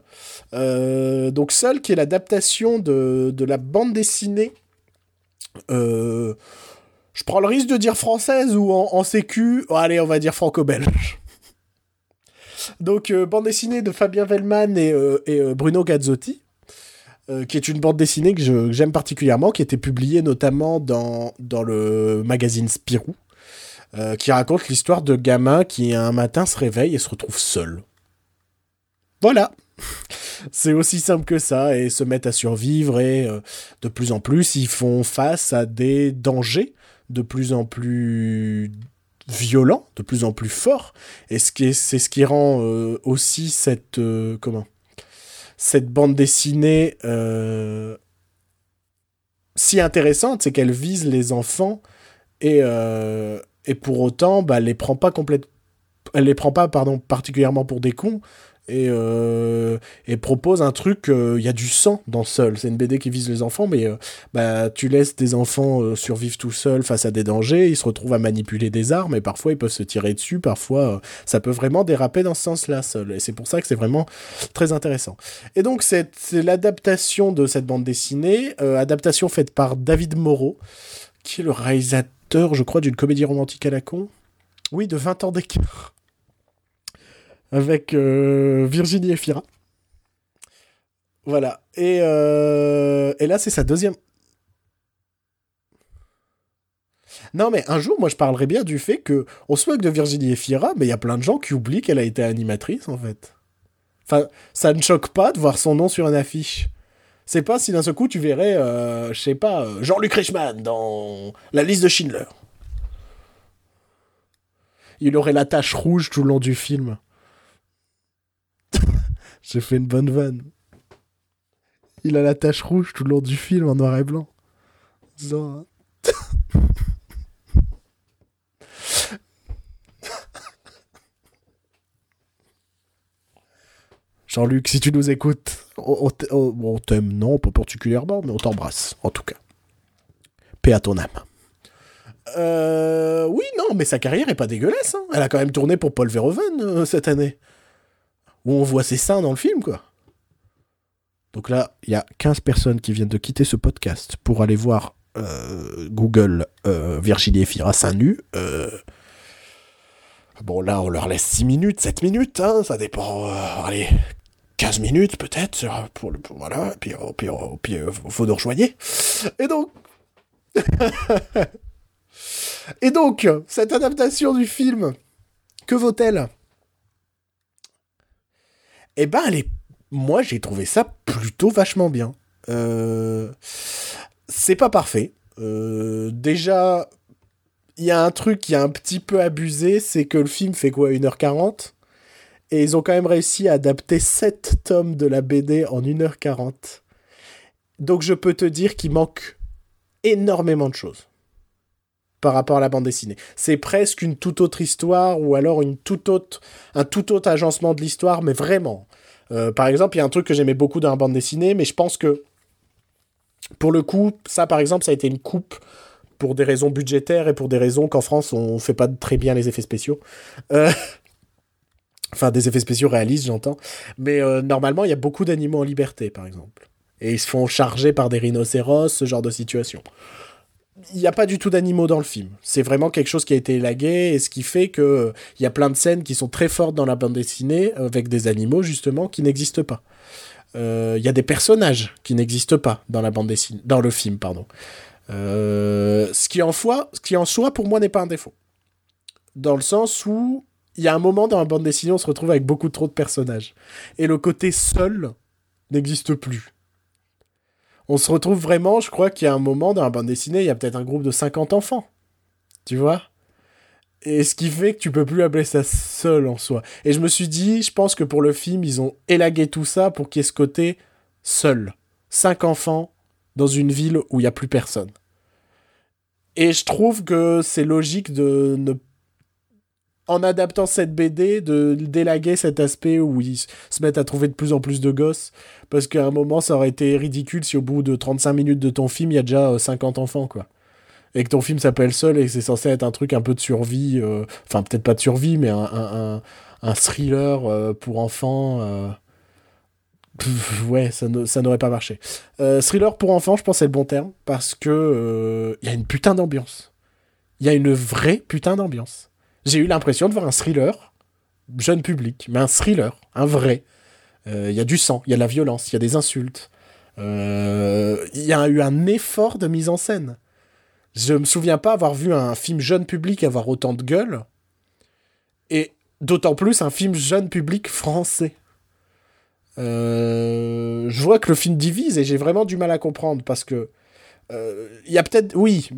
Donc Sol, qui est l'adaptation de, la bande dessinée. je prends le risque de dire française ou en, en sécu. Allez, on va dire franco-belge. Donc, euh, bande dessinée de Fabien Vellman et, euh, euh, Bruno Gazzotti, qui est une bande dessinée que j'aime particulièrement, qui était publiée notamment dans, le magazine Spirou, qui raconte l'histoire de gamins qui un matin se réveillent et se retrouvent seuls. Voilà. C'est aussi simple que ça, et se mettent à survivre, et de plus en plus, ils font face à des dangers de plus en plus violents, de plus en plus forts, et ce qui est- c'est ce qui rend euh, aussi cette, euh, comment, cette bande dessinée euh, si intéressante, c'est qu'elle vise les enfants, et, et pour autant, bah, elle les prend pas complètement les prend pas pardon particulièrement pour des cons et, euh, et propose un truc il y a du sang dans Seul c'est une BD qui vise les enfants mais euh, bah tu laisses des enfants euh, survivre tout seuls face à des dangers. Ils se retrouvent à manipuler des armes et parfois ils peuvent se tirer dessus. Parfois euh, ça peut vraiment déraper dans ce sens-là Seul. Et c'est pour ça que c'est vraiment très intéressant. Et donc c'est l'adaptation de cette bande dessinée euh, adaptation faite par David Moreau qui est le réalisateur je crois d'une comédie romantique à la con. Oui, de 20 ans d'écart. Avec euh, Virginie Efira. Voilà. Et, euh, et là, c'est sa deuxième. Non, mais un jour, moi, je parlerai bien du fait que on se moque de Virginie Efira, mais il y a plein de gens qui oublient qu'elle a été animatrice, en fait. Enfin, ça ne choque pas de voir son nom sur une affiche. C'est pas si d'un seul coup tu verrais, euh, je sais pas, euh, Jean-Luc Reichmann dans la liste de Schindler. Il aurait la tache rouge tout le long du film. J'ai fait une bonne vanne. Il a la tache rouge tout le long du film en noir et blanc. Disant, Jean-Luc, si tu nous écoutes, on, t'aime, non, pas particulièrement, mais on t'embrasse, en tout cas. Paix à ton âme. Euh, oui, non, mais sa carrière est pas dégueulasse. Hein. Elle a quand même tourné pour Paul Verhoeven euh, cette année. Où on voit ses seins dans le film, quoi. Donc là, il y a 15 personnes qui viennent de quitter ce podcast pour aller voir euh, Google Virginie Efira seins nus. Bon, là, on leur laisse 6 minutes, 7 minutes, hein, ça dépend. allez, 15 minutes peut-être, pour, le, voilà, et puis, oh, puis, oh, puis euh, faut nous rejoindre. Et donc... et donc, cette adaptation du film, que vaut-elle? Eh ben, elle est... moi j'ai trouvé ça plutôt vachement bien. Euh... C'est pas parfait. Euh... Déjà, il y a un truc qui a un petit peu abusé, c'est que le film fait quoi, 1h40 et ils ont quand même réussi à adapter 7 tomes de la BD en 1h40. Donc je peux te dire qu'il manque énormément de choses par rapport à la bande dessinée. C'est presque une toute autre histoire ou alors un tout autre agencement de l'histoire, mais vraiment. Euh, par exemple, il y a un truc que j'aimais beaucoup dans la bande dessinée, mais je pense que pour le coup, ça par exemple, ça a été une coupe pour des raisons budgétaires et pour des raisons qu'en France on fait pas très bien les effets spéciaux. Euh, Enfin, des effets spéciaux réalistes, j'entends. Mais euh, normalement, il y a beaucoup d'animaux en liberté, par exemple. Et ils se font charger par des rhinocéros, ce genre de situation. Il n'y a pas du tout d'animaux dans le film. C'est vraiment quelque chose qui a été élagué, et ce qui fait que euh, il y a plein de scènes qui sont très fortes dans la bande dessinée, avec des animaux, justement, qui n'existent pas. Euh, il y a des personnages qui n'existent pas dans la bande dessinée, dans le film, pardon. ce, qui en foi, ce qui en soi, pour moi, n'est pas un défaut. Dans le sens où il y a un moment dans la bande dessinée, on se retrouve avec beaucoup trop de personnages. Et le côté seul n'existe plus. On se retrouve vraiment, je crois qu'il y a un moment dans la bande dessinée, il y a peut-être un groupe de 50 enfants. Tu vois? Et ce qui fait que tu peux plus appeler ça seul en soi. Et je me suis dit, je pense que pour le film, ils ont élagué tout ça pour qu'il y ait ce côté seul. Cinq enfants dans une ville où il n'y a plus personne. Et je trouve que c'est logique de ne en adaptant cette BD, de délaguer cet aspect où ils se mettent à trouver de plus en plus de gosses. Parce qu'à un moment, ça aurait été ridicule si au bout de 35 minutes de ton film, il y a déjà 50 euh, enfants, quoi. Et que ton film s'appelle Seul et que c'est censé être un truc un peu de survie. Euh, enfin, peut-être pas de survie, mais un, thriller euh, pour enfants. ouais, ça, n'aurait pas marché. thriller pour enfants, je pense c'est le bon terme. Parce que il y a une putain d'ambiance. Il y a une vraie putain d'ambiance j'ai eu l'impression de voir un thriller, jeune public, mais un thriller, un vrai. Euh, il y a du sang, il y a de la violence, il y a des insultes. Euh, il y a eu un effort de mise en scène. Je me souviens pas avoir vu un film jeune public avoir autant de gueule. Et d'autant plus un film jeune public français. Euh, je vois que le film divise et j'ai vraiment du mal à comprendre parce que euh, il y a peut-être oui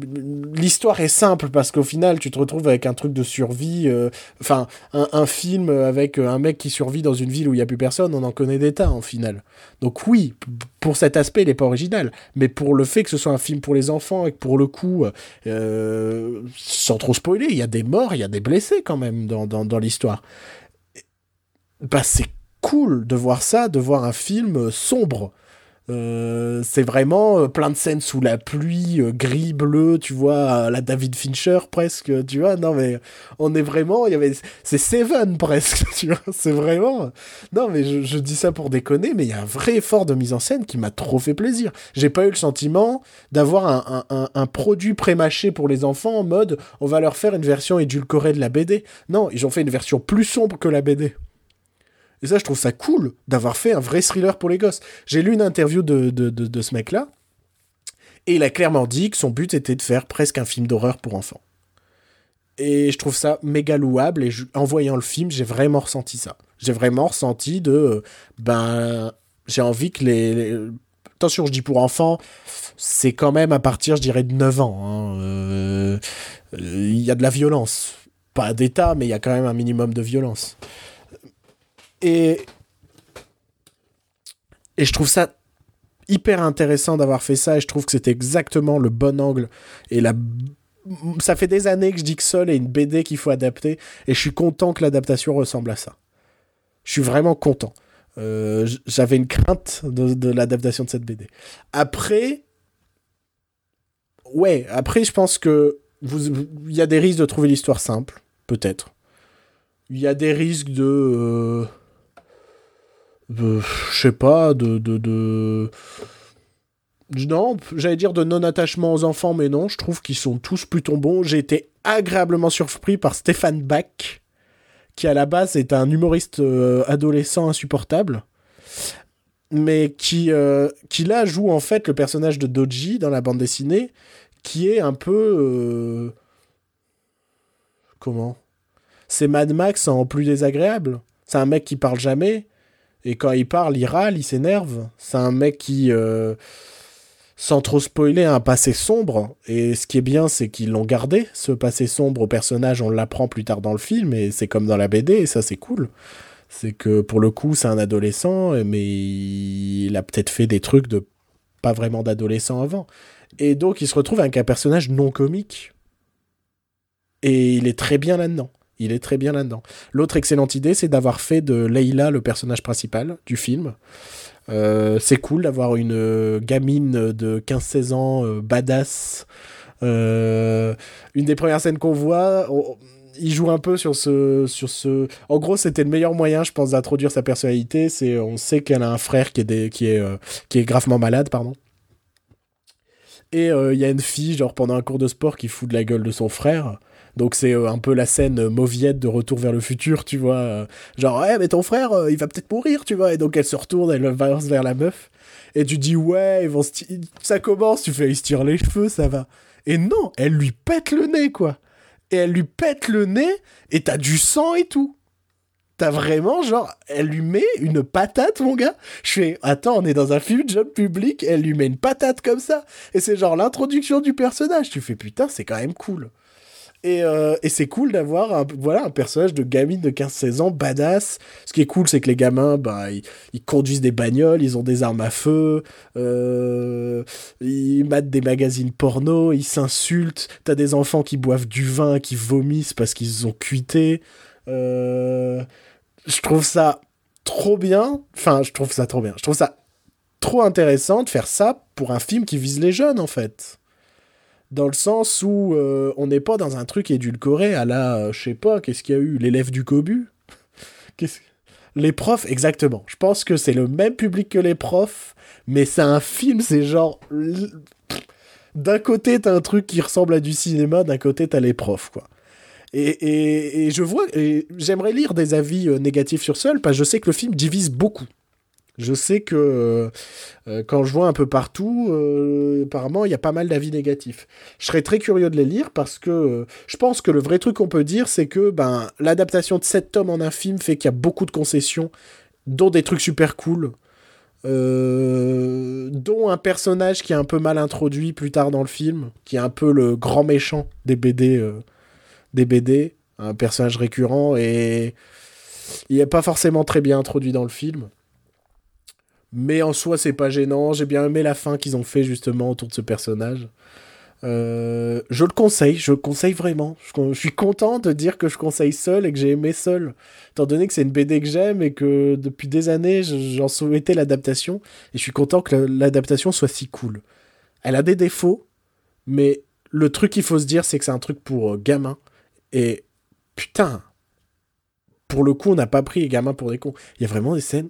l'histoire est simple parce qu'au final tu te retrouves avec un truc de survie euh, enfin un, film avec un mec qui survit dans une ville où il y a plus personne. On en connaît des tas en final. Donc oui pour cet aspect il est pas original. Mais pour le fait que ce soit un film pour les enfants et que pour le coup euh, sans trop spoiler il y a des morts il y a des blessés quand même dans, dans, dans l'histoire. Bah c'est cool de voir ça de voir un film sombre euh, c'est vraiment euh, plein de scènes sous la pluie, euh, gris, bleu, tu vois, la David Fincher presque, tu vois. Non, mais on est vraiment, y avait, c'est Seven presque, tu vois. C'est vraiment, non, mais je, dis ça pour déconner, mais il y a un vrai effort de mise en scène qui m'a trop fait plaisir. J'ai pas eu le sentiment d'avoir un, un, un, produit pré-mâché pour les enfants en mode, on va leur faire une version édulcorée de la BD. Non, ils ont fait une version plus sombre que la BD. Et ça, je trouve ça cool d'avoir fait un vrai thriller pour les gosses. J'ai lu une interview de, de, de, ce mec-là, et il a clairement dit que son but était de faire presque un film d'horreur pour enfants. Et je trouve ça méga louable, et en voyant le film, j'ai vraiment ressenti ça. J'ai vraiment ressenti de... Euh, ben, j'ai envie que les, Attention, je dis pour enfants, c'est quand même à partir, je dirais, de 9 ans. Hein. Euh, il y a de la violence. Pas d'état, mais il y a quand même un minimum de violence. Et, et je trouve ça hyper intéressant d'avoir fait ça et je trouve que c'était exactement le bon angle et la ça fait des années que je dis que Sol est une BD qu'il faut adapter et je suis content que l'adaptation ressemble à ça. Je suis vraiment content. Euh, j'avais une crainte de, l'adaptation de cette BD. Après, ouais, après je pense que il y a des risques de trouver l'histoire simple, peut-être. Il y a des risques de euh, je sais pas, de. Non, j'allais dire de non-attachement aux enfants, mais non, je trouve qu'ils sont tous plutôt bons. J'ai été agréablement surpris par Stéphane Bach, qui à la base est un humoriste euh, adolescent insupportable, mais qui, euh, qui là joue en fait le personnage de Doji dans la bande dessinée, qui est un peu... Euh, comment? C'est Mad Max en plus désagréable. C'est un mec qui parle jamais, et quand il parle, il râle, il s'énerve. C'est un mec qui, euh, sans trop spoiler, a un passé sombre. Et ce qui est bien, c'est qu'ils l'ont gardé, ce passé sombre au personnage. On l'apprend plus tard dans le film, et c'est comme dans la BD, et ça, c'est cool. C'est que pour le coup, c'est un adolescent, mais il a peut-être fait des trucs de pas vraiment d'adolescent avant. Et donc, il se retrouve avec un personnage non comique. Et il est très bien là-dedans. Il est très bien là-dedans. L'autre excellente idée, c'est d'avoir fait de Leila le personnage principal du film. Euh, c'est cool d'avoir une euh, gamine de 15-16 ans, euh, badass. une des premières scènes qu'on voit, il joue un peu sur ce. En gros, c'était le meilleur moyen, je pense, d'introduire sa personnalité. C'est, on sait qu'elle a un frère qui est, qui est, qui est gravement malade, pardon. Et il y a une fille, genre pendant un cours de sport, qui fout de la gueule de son frère. Donc c'est euh, un peu la scène euh, mauviette de Retour vers le futur, tu vois. Euh, genre, ouais, mais ton frère, il va peut-être mourir, tu vois. Et donc elle se retourne, elle va vers la meuf. Et tu dis, ouais, ils vont ça commence, tu fais, il se tire les cheveux, ça va. Et non, elle lui pète le nez, quoi. Et elle lui pète le nez, et t'as du sang et tout. T'as vraiment, genre, elle lui met une patate, mon gars. Je fais, attends, on est dans un film job public, elle lui met une patate comme ça. Et c'est genre l'introduction du personnage. Tu fais, putain, c'est quand même cool. Euh, et, c'est cool d'avoir un, voilà, un personnage de gamine de 15-16 ans, badass. Ce qui est cool, c'est que les gamins, bah, ils, conduisent des bagnoles, ils ont des armes à feu, euh, ils matent des magazines porno, ils s'insultent. T'as des enfants qui boivent du vin, qui vomissent parce qu'ils ont cuité. Euh, je trouve ça trop bien. Enfin, je trouve ça trop bien. Je trouve ça trop intéressant de faire ça pour un film qui vise les jeunes, en fait dans le sens où euh, on n'est pas dans un truc édulcoré à la, euh, je sais pas, qu'est-ce qu'il y a eu, l'élève du cobu? Les profs, exactement. Je pense que c'est le même public que les profs, mais c'est un film, c'est genre... D'un côté, t'as un truc qui ressemble à du cinéma, d'un côté, t'as les profs, quoi. Et, et je vois, j'aimerais lire des avis euh, négatifs sur Seul, parce que je sais que le film divise beaucoup. Je sais que euh, euh, quand je vois un peu partout, euh, apparemment, il y a pas mal d'avis négatifs. Je serais très curieux de les lire parce que je pense que le vrai truc qu'on peut dire, c'est que ben, l'adaptation de 7 tomes en un film fait qu'il y a beaucoup de concessions, dont des trucs super cool. dont un personnage qui est un peu mal introduit plus tard dans le film, qui est un peu le grand méchant des BD, des BD, un personnage récurrent et il n'est pas forcément très bien introduit dans le film. Mais en soi, c'est pas gênant. J'ai bien aimé la fin qu'ils ont fait justement autour de ce personnage. Euh, je le conseille, je le conseille vraiment. Je, suis content de dire que je conseille seul et que j'ai aimé seul. Étant donné que c'est une BD que j'aime et que depuis des années, j'en souhaitais l'adaptation. Et je suis content que l'adaptation soit si cool. Elle a des défauts, mais le truc qu'il faut se dire, c'est que c'est un truc pour euh, gamins. Et putain, pour le coup, on n'a pas pris les gamins pour des cons. Il y a vraiment des scènes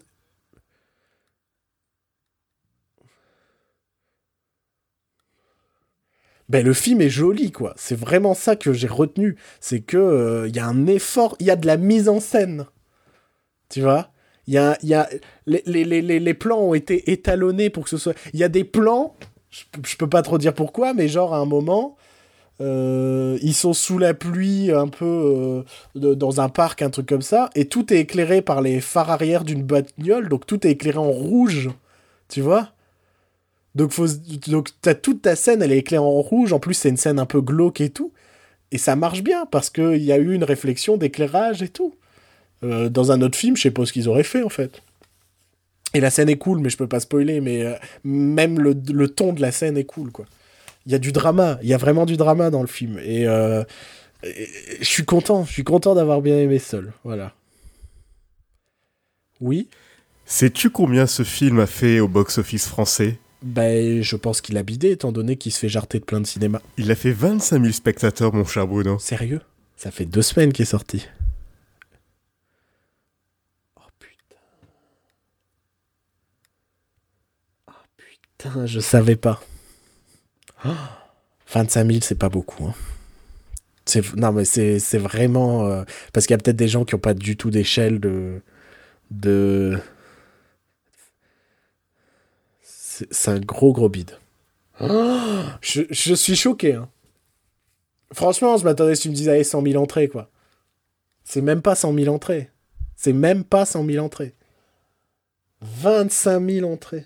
ben le film est joli quoi. C'est vraiment ça que j'ai retenu, c'est que il euh, y a un effort, il y a de la mise en scène. Tu vois? Il y a, il y a les, les, les, les plans ont été étalonnés pour que ce soit. Il y a des plans, je, je peux pas trop dire pourquoi, mais genre à un moment, euh, ils sont sous la pluie, un peu euh, dans un parc, un truc comme ça, et tout est éclairé par les phares arrière d'une bagnole, donc tout est éclairé en rouge, tu vois? Donc, faut, donc toute ta scène, elle est éclairée en rouge, en plus c'est une scène un peu glauque et tout, et ça marche bien, parce qu'il y a eu une réflexion d'éclairage et tout. Euh, dans un autre film, je sais pas ce qu'ils auraient fait, en fait. Et la scène est cool, mais je peux pas spoiler, mais euh, même le, ton de la scène est cool, quoi il y a du drama, il y a vraiment du drama dans le film. Et, euh, je suis content, je suis content d'avoir bien aimé Seul. Voilà. Oui, Sais-tu combien ce film a fait au box-office français? Ben je pense qu'il a bidé étant donné qu'il se fait jarter de plein de cinéma. Il a fait 25 000 spectateurs, mon cher Bruno. Sérieux? Ça fait deux semaines qu'il est sorti. Oh putain. Oh putain, je savais pas. Oh, 25 000, c'est pas beaucoup. hein. C'est- Non, mais c'est c'est vraiment. euh, Parce qu'il y a peut-être des gens qui n'ont pas du tout d'échelle de. de. C'est un gros, gros bide. Je, je suis choqué. Hein. Franchement, je m'attendais si tu me disais allez, 100 000 entrées, quoi. C'est même pas 100 000 entrées. C'est même pas 100 000 entrées. 25 000 entrées.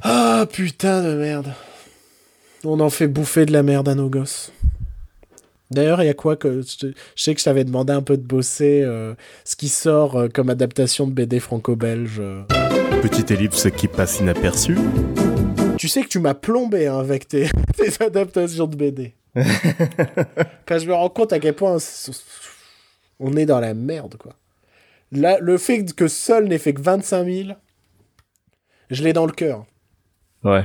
Ah, putain de merde. On en fait bouffer de la merde à nos gosses. D'ailleurs, il y a quoi que... Je, sais que je t'avais demandé un peu de bosser euh, ce qui sort euh, comme adaptation de BD franco-belge. euh. Petite ellipse qui passe inaperçue. Tu sais que tu m'as plombé hein, avec tes, tes adaptations de BD. Quand je me rends compte à quel point on est dans la merde, quoi. Là, le fait que seul n'ait fait que 25 000, je l'ai dans le cœur. Ouais.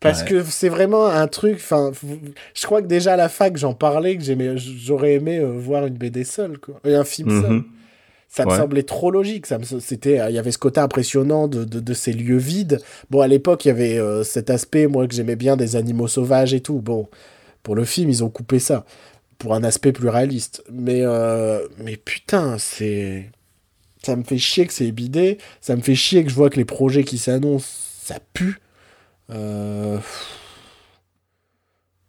Parce Ouais. que c'est vraiment un truc. Enfin, je crois que déjà à la fac, j'en parlais, que j'aimais, j'aurais aimé euh, voir une BD seule, quoi. Et un film seul. Mhm. Ça me Ouais. semblait trop logique. Ça me, c'était, il y avait ce côté impressionnant de, de, de ces lieux vides. Bon, à l'époque, il y avait euh, cet aspect, moi, que j'aimais bien des animaux sauvages et tout. Bon, pour le film, ils ont coupé ça pour un aspect plus réaliste. Mais, euh, mais putain, c'est, ça me fait chier que c'est bidé. Ça me fait chier que je vois que les projets qui s'annoncent, ça pue. Euh...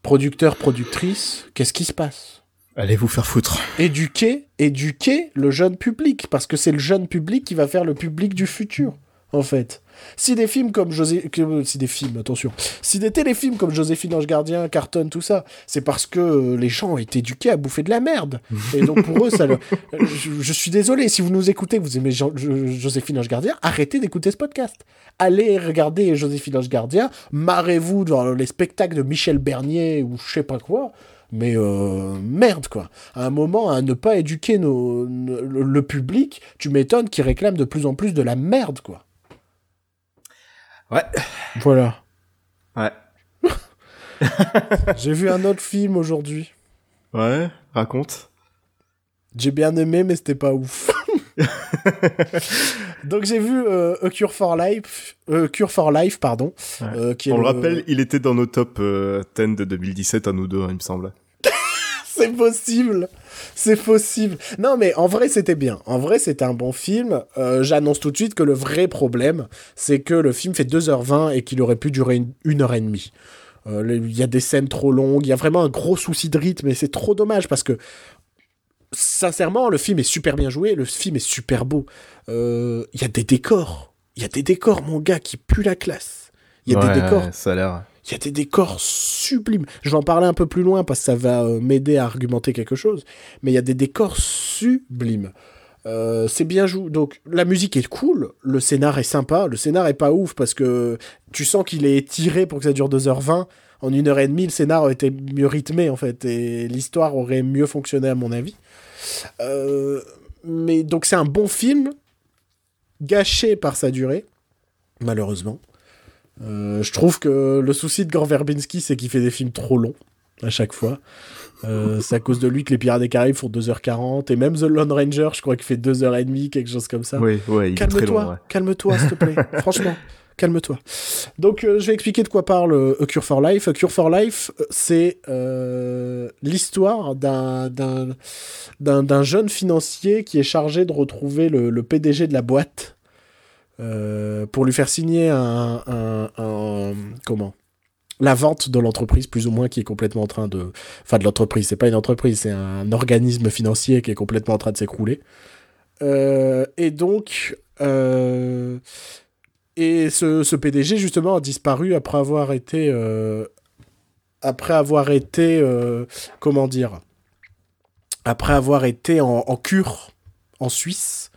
Producteur, productrice, qu'est-ce qui se passe? Allez vous faire foutre. éduquer, éduquer le jeune public, parce que c'est le jeune public qui va faire le public du futur, en fait. Si des films comme José... Si des films, attention. Si des téléfilms comme Joséphine Ange Gardien, Carton, tout ça, c'est parce que euh, les gens ont été éduqués à bouffer de la merde. Et donc pour eux, ça... le- euh, je, suis désolé, si vous nous écoutez, vous aimez Joséphine Ange Gardien, arrêtez d'écouter ce podcast. Allez regarder Joséphine Ange Gardien, marrez-vous dans les spectacles de Michel Bernier ou je sais pas quoi. Mais euh, merde, quoi. À un moment, à ne pas éduquer le, public, tu m'étonnes qu'ils réclament de plus en plus de la merde, quoi. Ouais. Voilà. Ouais. J'ai vu un autre film aujourd'hui. Ouais. Raconte. J'ai bien aimé, mais c'était pas ouf. Donc j'ai vu euh, A Cure for Life, euh, Cure for Life, pardon. Ouais. euh, qui est On le rappelle, il était dans nos top euh, 10 de 2017 à nous deux, hein, il me semble. C'est possible. C'est possible. Non, mais en vrai, c'était bien. En vrai, c'était un bon film. Euh, J'annonce tout de suite que le vrai problème, c'est que le film fait 2h20 et qu'il aurait pu durer une, une heure et demie. Euh, Il y a des scènes trop longues, il y a vraiment un gros souci de rythme et c'est trop dommage parce que, sincèrement, le film est super bien joué, le film est super beau. Euh, Il y a des décors. Il y a des décors, mon gars, qui puent la classe. Il y a Ouais, des décors Ça a l'air. Il y a des décors sublimes. Je vais en parler un peu plus loin parce que ça va euh, m'aider à argumenter quelque chose. Mais il y a des décors sublimes. Euh, c'est bien joué. Donc la musique est cool, le scénar est sympa. Le scénar est pas ouf parce que tu sens qu'il est tiré pour que ça dure 2h20. En une heure et demie, le scénar aurait été mieux rythmé en fait et l'histoire aurait mieux fonctionné à mon avis. Euh, mais donc c'est un bon film, gâché par sa durée, malheureusement. Euh, je trouve que le souci de Gore Verbinski, c'est qu'il fait des films trop longs à chaque fois. Euh, c'est à cause de lui que les Pirates des Caraïbes font 2h40 et même The Lone Ranger, je crois qu'il fait 2h30, quelque chose comme ça. Oui, ouais. Calme-toi, ouais. calme-toi, s'il te plaît. Franchement, calme-toi. Donc, euh, je vais expliquer de quoi parle euh, A Cure for Life. A Cure for Life, c'est l'histoire d'un, d'un, jeune financier qui est chargé de retrouver le, PDG de la boîte pour lui faire signer un, comment? La vente de l'entreprise plus ou moins qui est complètement en train de enfin de l'entreprise c'est pas une entreprise c'est un organisme financier qui est complètement en train de s'écrouler et donc et ce, PDG, justement, a disparu après avoir été. Euh, après avoir été. Euh, comment dire? Après avoir été en, cure en Suisse.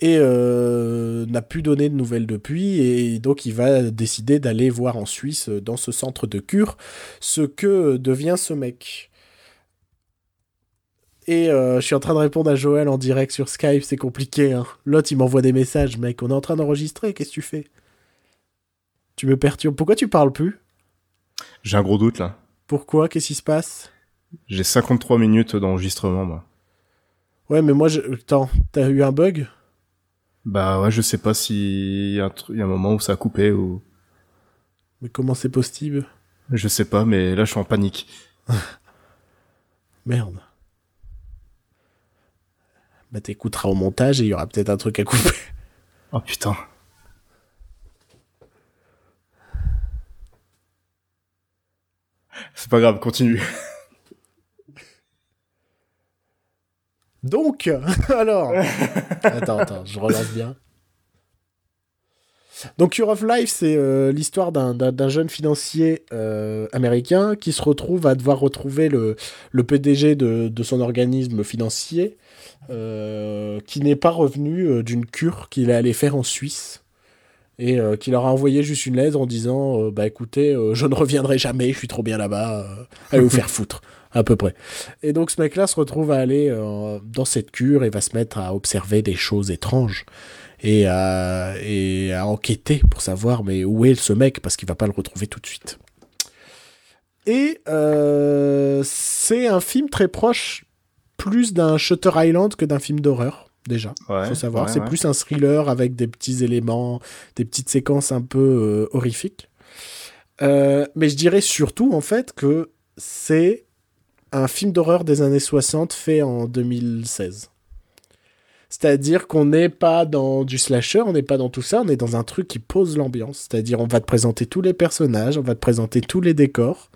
Et euh, n'a plus donné de nouvelles depuis. Et donc, il va décider d'aller voir en Suisse, dans ce centre de cure, ce que devient ce mec. Et je suis en train de répondre à Joël en direct sur Skype, c'est compliqué. Hein. L'autre, il m'envoie des messages, mec. On est en train d'enregistrer, qu'est-ce que tu fais? Tu me perturbes. Pourquoi tu parles plus? J'ai un gros doute là. Pourquoi? Qu'est-ce qui se passe? J'ai 53 minutes d'enregistrement moi. Ouais, mais moi, je... attends, t'as eu un bug? Bah ouais, je sais pas si y, a un moment où ça a coupé ou. Mais comment c'est possible? Je sais pas, mais là je suis en panique. Merde. Bah t'écouteras au montage et il y aura peut-être un truc à couper. Oh putain. C'est pas grave, continue. Donc, alors. attends, attends, je relance bien. Donc, Cure of Life, c'est euh, l'histoire d'un jeune financier euh, américain qui se retrouve à devoir retrouver le, le PDG de, de, son organisme financier euh, qui n'est pas revenu d'une cure qu'il est allé faire en Suisse et qui leur a envoyé juste une lettre en disant bah écoutez je ne reviendrai jamais je suis trop bien là-bas allez vous faire foutre à peu près et donc ce mec là se retrouve à aller dans cette cure et va se mettre à observer des choses étranges et à, et à enquêter pour savoir mais où est ce mec parce qu'il va pas le retrouver tout de suite et c'est un film très proche plus d'un Shutter Island que d'un film d'horreur déjà. Il faut savoir. c'est plus un thriller avec des petits éléments, des petites séquences un peu euh, horrifiques. Euh, mais je dirais surtout, en fait, que c'est un film d'horreur des années 60 fait en 2016. C'est-à-dire qu'on n'est pas dans du slasher, on n'est pas dans tout ça, on est dans un truc qui pose l'ambiance. C'est-à-dire on va te présenter tous les personnages, on va te présenter tous les décors.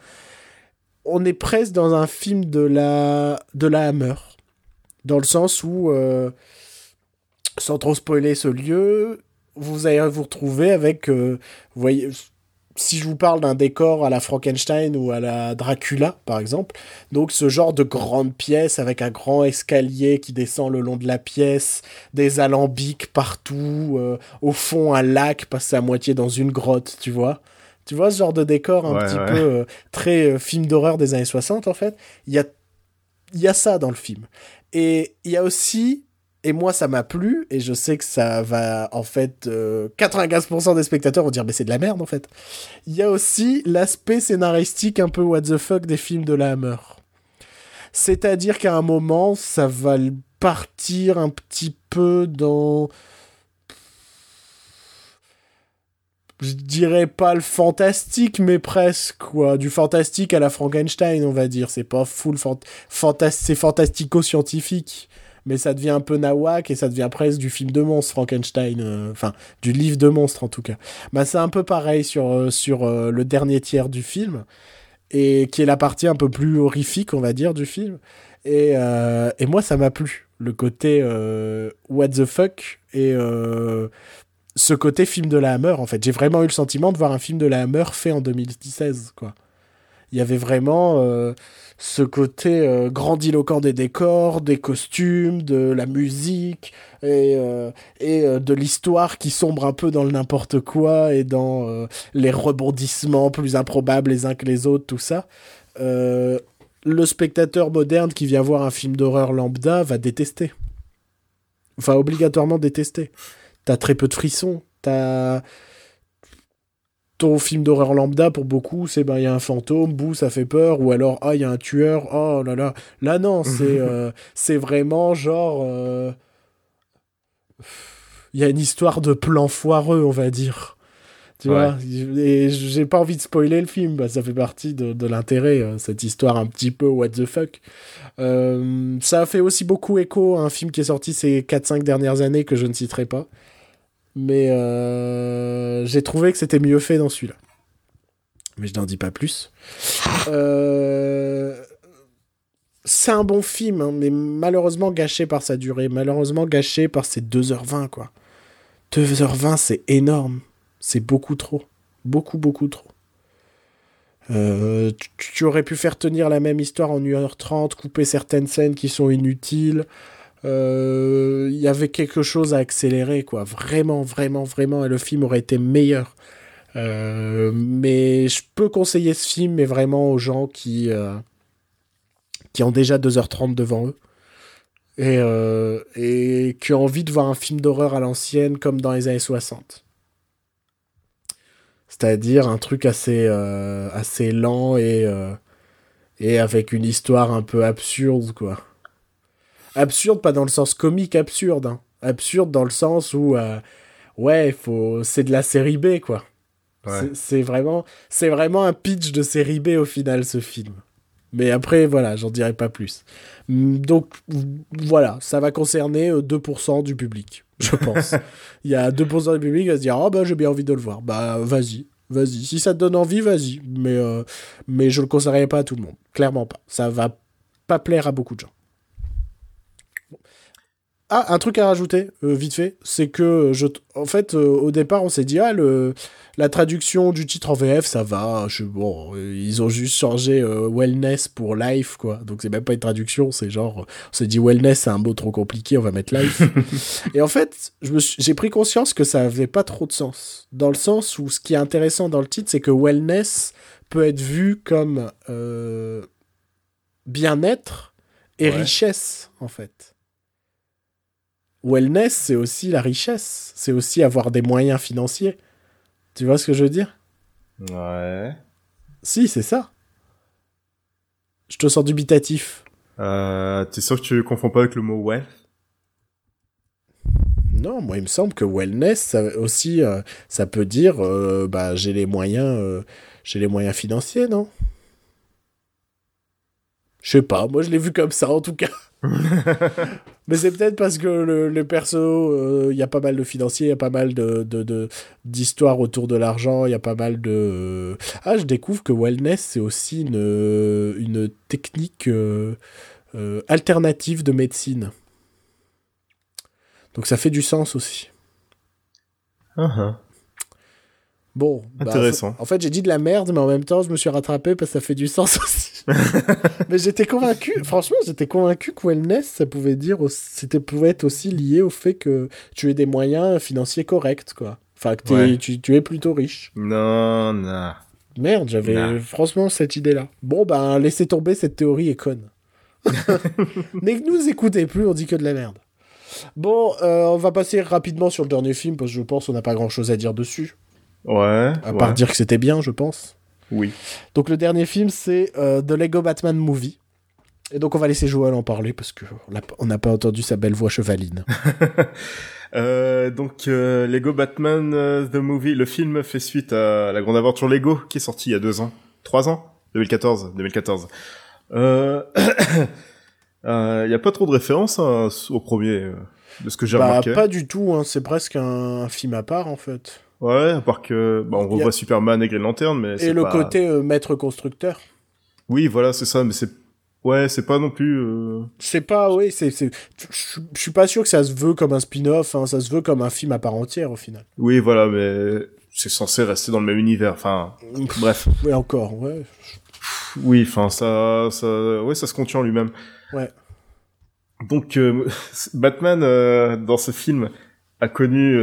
On est presque dans un film de la, de la Hammer. Dans le sens où euh, sans trop spoiler ce lieu, vous allez vous retrouver avec, euh, voyez, si je vous parle d'un décor à la Frankenstein ou à la Dracula, par exemple, donc ce genre de grande pièce avec un grand escalier qui descend le long de la pièce, des alambics partout, euh, au fond un lac passé à moitié dans une grotte, tu vois. Tu vois ce genre de décor un petit peu euh, très film d'horreur des années 60 en fait. Il y a il y a ça dans le film. Et il y a aussi et moi, ça m'a plu, et je sais que ça va, en fait, 95% euh, des spectateurs vont dire, mais c'est de la merde, en fait. Il y a aussi l'aspect scénaristique un peu what the fuck des films de la Hammer. C'est-à-dire qu'à un moment, ça va partir un petit peu dans... Je dirais pas le fantastique, mais presque, quoi. Du fantastique à la Frankenstein, on va dire. C'est pas full fantastique, c'est fantastico-scientifique mais ça devient un peu nawak et ça devient presque du film de monstre Frankenstein, euh, enfin du livre de monstre en tout cas. Bah, c'est un peu pareil sur, euh, sur euh, le dernier tiers du film, et qui est la partie un peu plus horrifique, on va dire, du film. Et, et moi, ça m'a plu. Le côté what the fuck et ce côté film de la Hammer, en fait. J'ai vraiment eu le sentiment de voir un film de la Hammer fait en 2016, quoi. Il y avait vraiment ce côté euh, grandiloquent des décors, des costumes, de la musique et, euh, et euh, de l'histoire qui sombre un peu dans le n'importe quoi et dans les rebondissements plus improbables les uns que les autres, tout ça. le spectateur moderne qui vient voir un film d'horreur lambda va détester. Enfin, obligatoirement détester. T'as très peu de frissons, t'as ton film d'horreur lambda, pour beaucoup, c'est ben il y a un fantôme, bouh, ça fait peur, ou alors ah, il y a un tueur, oh là là. Là, non, c'est euh, c'est vraiment genre. Euh, il y a une histoire de plan foireux, on va dire. Tu vois Et j'ai pas envie de spoiler le film, bah, ça fait partie de, de l'intérêt, euh, cette histoire un petit peu what the fuck. Euh, ça a fait aussi beaucoup écho à un film qui est sorti ces 4-5 dernières années que je ne citerai pas. Mais euh, j'ai trouvé que c'était mieux fait dans celui-là. Mais je n'en dis pas plus. Euh, c'est un bon film, hein, mais malheureusement gâché par sa durée. Malheureusement gâché par ses 2h20, quoi. 2h20, c'est énorme. C'est beaucoup trop. Beaucoup, beaucoup trop. Euh, tu, aurais pu faire tenir la même histoire en 1h30, couper certaines scènes qui sont inutiles. Euh, il y avait quelque chose à accélérer, quoi. Vraiment, vraiment, vraiment. Et le film aurait été meilleur. Euh, mais je peux conseiller ce film, mais vraiment aux gens qui, qui ont déjà 2h30 devant eux. Et, et qui ont envie de voir un film d'horreur à l'ancienne comme dans les années 60. C'est-à-dire un truc assez, euh, assez lent et, euh, et avec une histoire un peu absurde, quoi. Absurde, pas dans le sens comique absurde, hein. Absurde dans le sens où, euh, ouais, faut... c'est de la série B, quoi. C'est vraiment, c'est vraiment un pitch de série B au final, ce film. Mais après, voilà, j'en dirai pas plus. Donc, voilà, ça va concerner 2% du public je pense. Il y a 2% du public qui va se dire, oh bah j'ai bien envie de le voir. Bah vas-y, vas-y. Si ça te donne envie, vas-y. Mais, euh, mais je le conseillerais pas à tout le monde. Clairement pas. Ça va pas plaire à beaucoup de gens. Ah, un truc à rajouter, euh, vite fait, c'est que je, en fait, euh, au départ, on s'est dit ah le, la traduction du titre en VF, ça va. Je, bon, ils ont juste changé euh, wellness pour life, quoi. Donc c'est même pas une traduction, c'est genre, on s'est dit wellness, c'est un mot trop compliqué, on va mettre life. Et en fait, j'ai pris conscience que ça avait pas trop de sens, dans le sens où ce qui est intéressant dans le titre, c'est que wellness peut être vu comme bien-être et richesse, en fait wellness, c'est aussi la richesse. C'est aussi avoir des moyens financiers. Tu vois ce que je veux dire? Ouais. Si, c'est ça. Je te sens dubitatif. Euh, T'es sûr que tu confonds pas avec le mot wealth? Non, moi il me semble que wellness, ça aussi, euh, ça peut dire, euh, bah j'ai les moyens, euh, j'ai les moyens financiers, non? Je sais pas, moi je l'ai vu comme ça en tout cas. Mais c'est peut-être parce que le, perso, euh, il y a pas mal de financiers, il y a pas mal de, d'histoires autour de l'argent, il y a pas mal de... Ah, je découvre que wellness, c'est aussi une, une technique euh, euh, alternative de médecine. Donc ça fait du sens aussi. Uh-huh. Bon, bah, intéressant. en fait, j'ai dit de la merde, mais en même temps, je me suis rattrapé parce que ça fait du sens aussi. mais j'étais convaincu, franchement, j'étais convaincu que wellness, ça pouvait dire, c'était pouvait être aussi lié au fait que tu aies des moyens financiers corrects, quoi. Enfin, que tu, es plutôt riche. Non, non. Merde, j'avais franchement cette idée-là. Bon, ben, laissez tomber, cette théorie est conne. Mais que nous écoutez plus, on dit que de la merde. Bon, euh, on va passer rapidement sur le dernier film parce que je pense qu'on n'a pas grand-chose à dire dessus. Ouais. À part dire que c'était bien, je pense. Oui. Donc le dernier film, c'est euh, The Lego Batman Movie. Et donc on va laisser Joël en parler parce qu'on n'a pas entendu sa belle voix chevaline. euh, donc euh, Lego Batman The Movie, le film fait suite à la grande aventure Lego qui est sortie il y a deux ans, trois ans, 2014, 2014. Il y a pas trop de références hein, au premier, de ce que j'ai bah, remarqué. Pas du tout, hein, c'est presque un film à part en fait. Ouais, à part que bah, on revoit Superman et Green Lantern, mais et le côté euh, maître constructeur. Oui, voilà, c'est ça, mais c'est ouais, c'est pas non plus. Euh... C'est pas, oui, c'est c'est. Je suis pas sûr que ça se veut comme un spin-off, hein, ça se veut comme un film à part entière au final. Oui, voilà, mais c'est censé rester dans le même univers. Enfin, bref. Oui, encore, ouais. Oui, enfin ça, ça, ouais, ça se contient en lui-même. Ouais. Donc euh, Batman euh, dans ce film a connu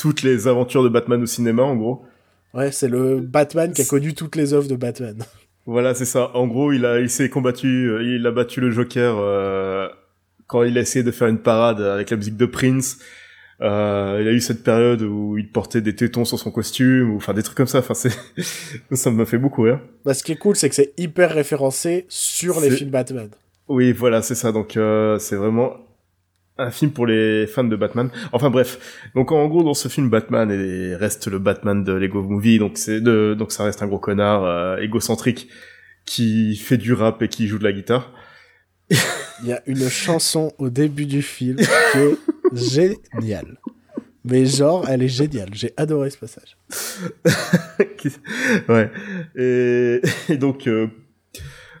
toutes les aventures de Batman au cinéma, en gros. Ouais, c'est le Batman qui a connu toutes les œuvres de Batman. Voilà, c'est ça. En gros, il a, il s'est combattu, euh, il a battu le Joker euh, quand il a essayé de faire une parade avec la musique de Prince. Euh, il a eu cette période où il portait des tétons sur son costume, ou enfin des trucs comme ça. Enfin, c'est ça m'a fait beaucoup rire. Bah, ce qui est cool, c'est que c'est hyper référencé sur les films Batman. Oui, voilà, c'est ça. Donc, euh, c'est vraiment un film pour les fans de Batman. Enfin bref, donc en gros dans ce film Batman est, reste le Batman de Lego Movie, donc c'est de donc ça reste un gros connard euh, égocentrique qui fait du rap et qui joue de la guitare. Il y a une chanson au début du film qui est géniale. Mais genre, elle est géniale. J'ai adoré ce passage. ouais. Et, et donc, euh,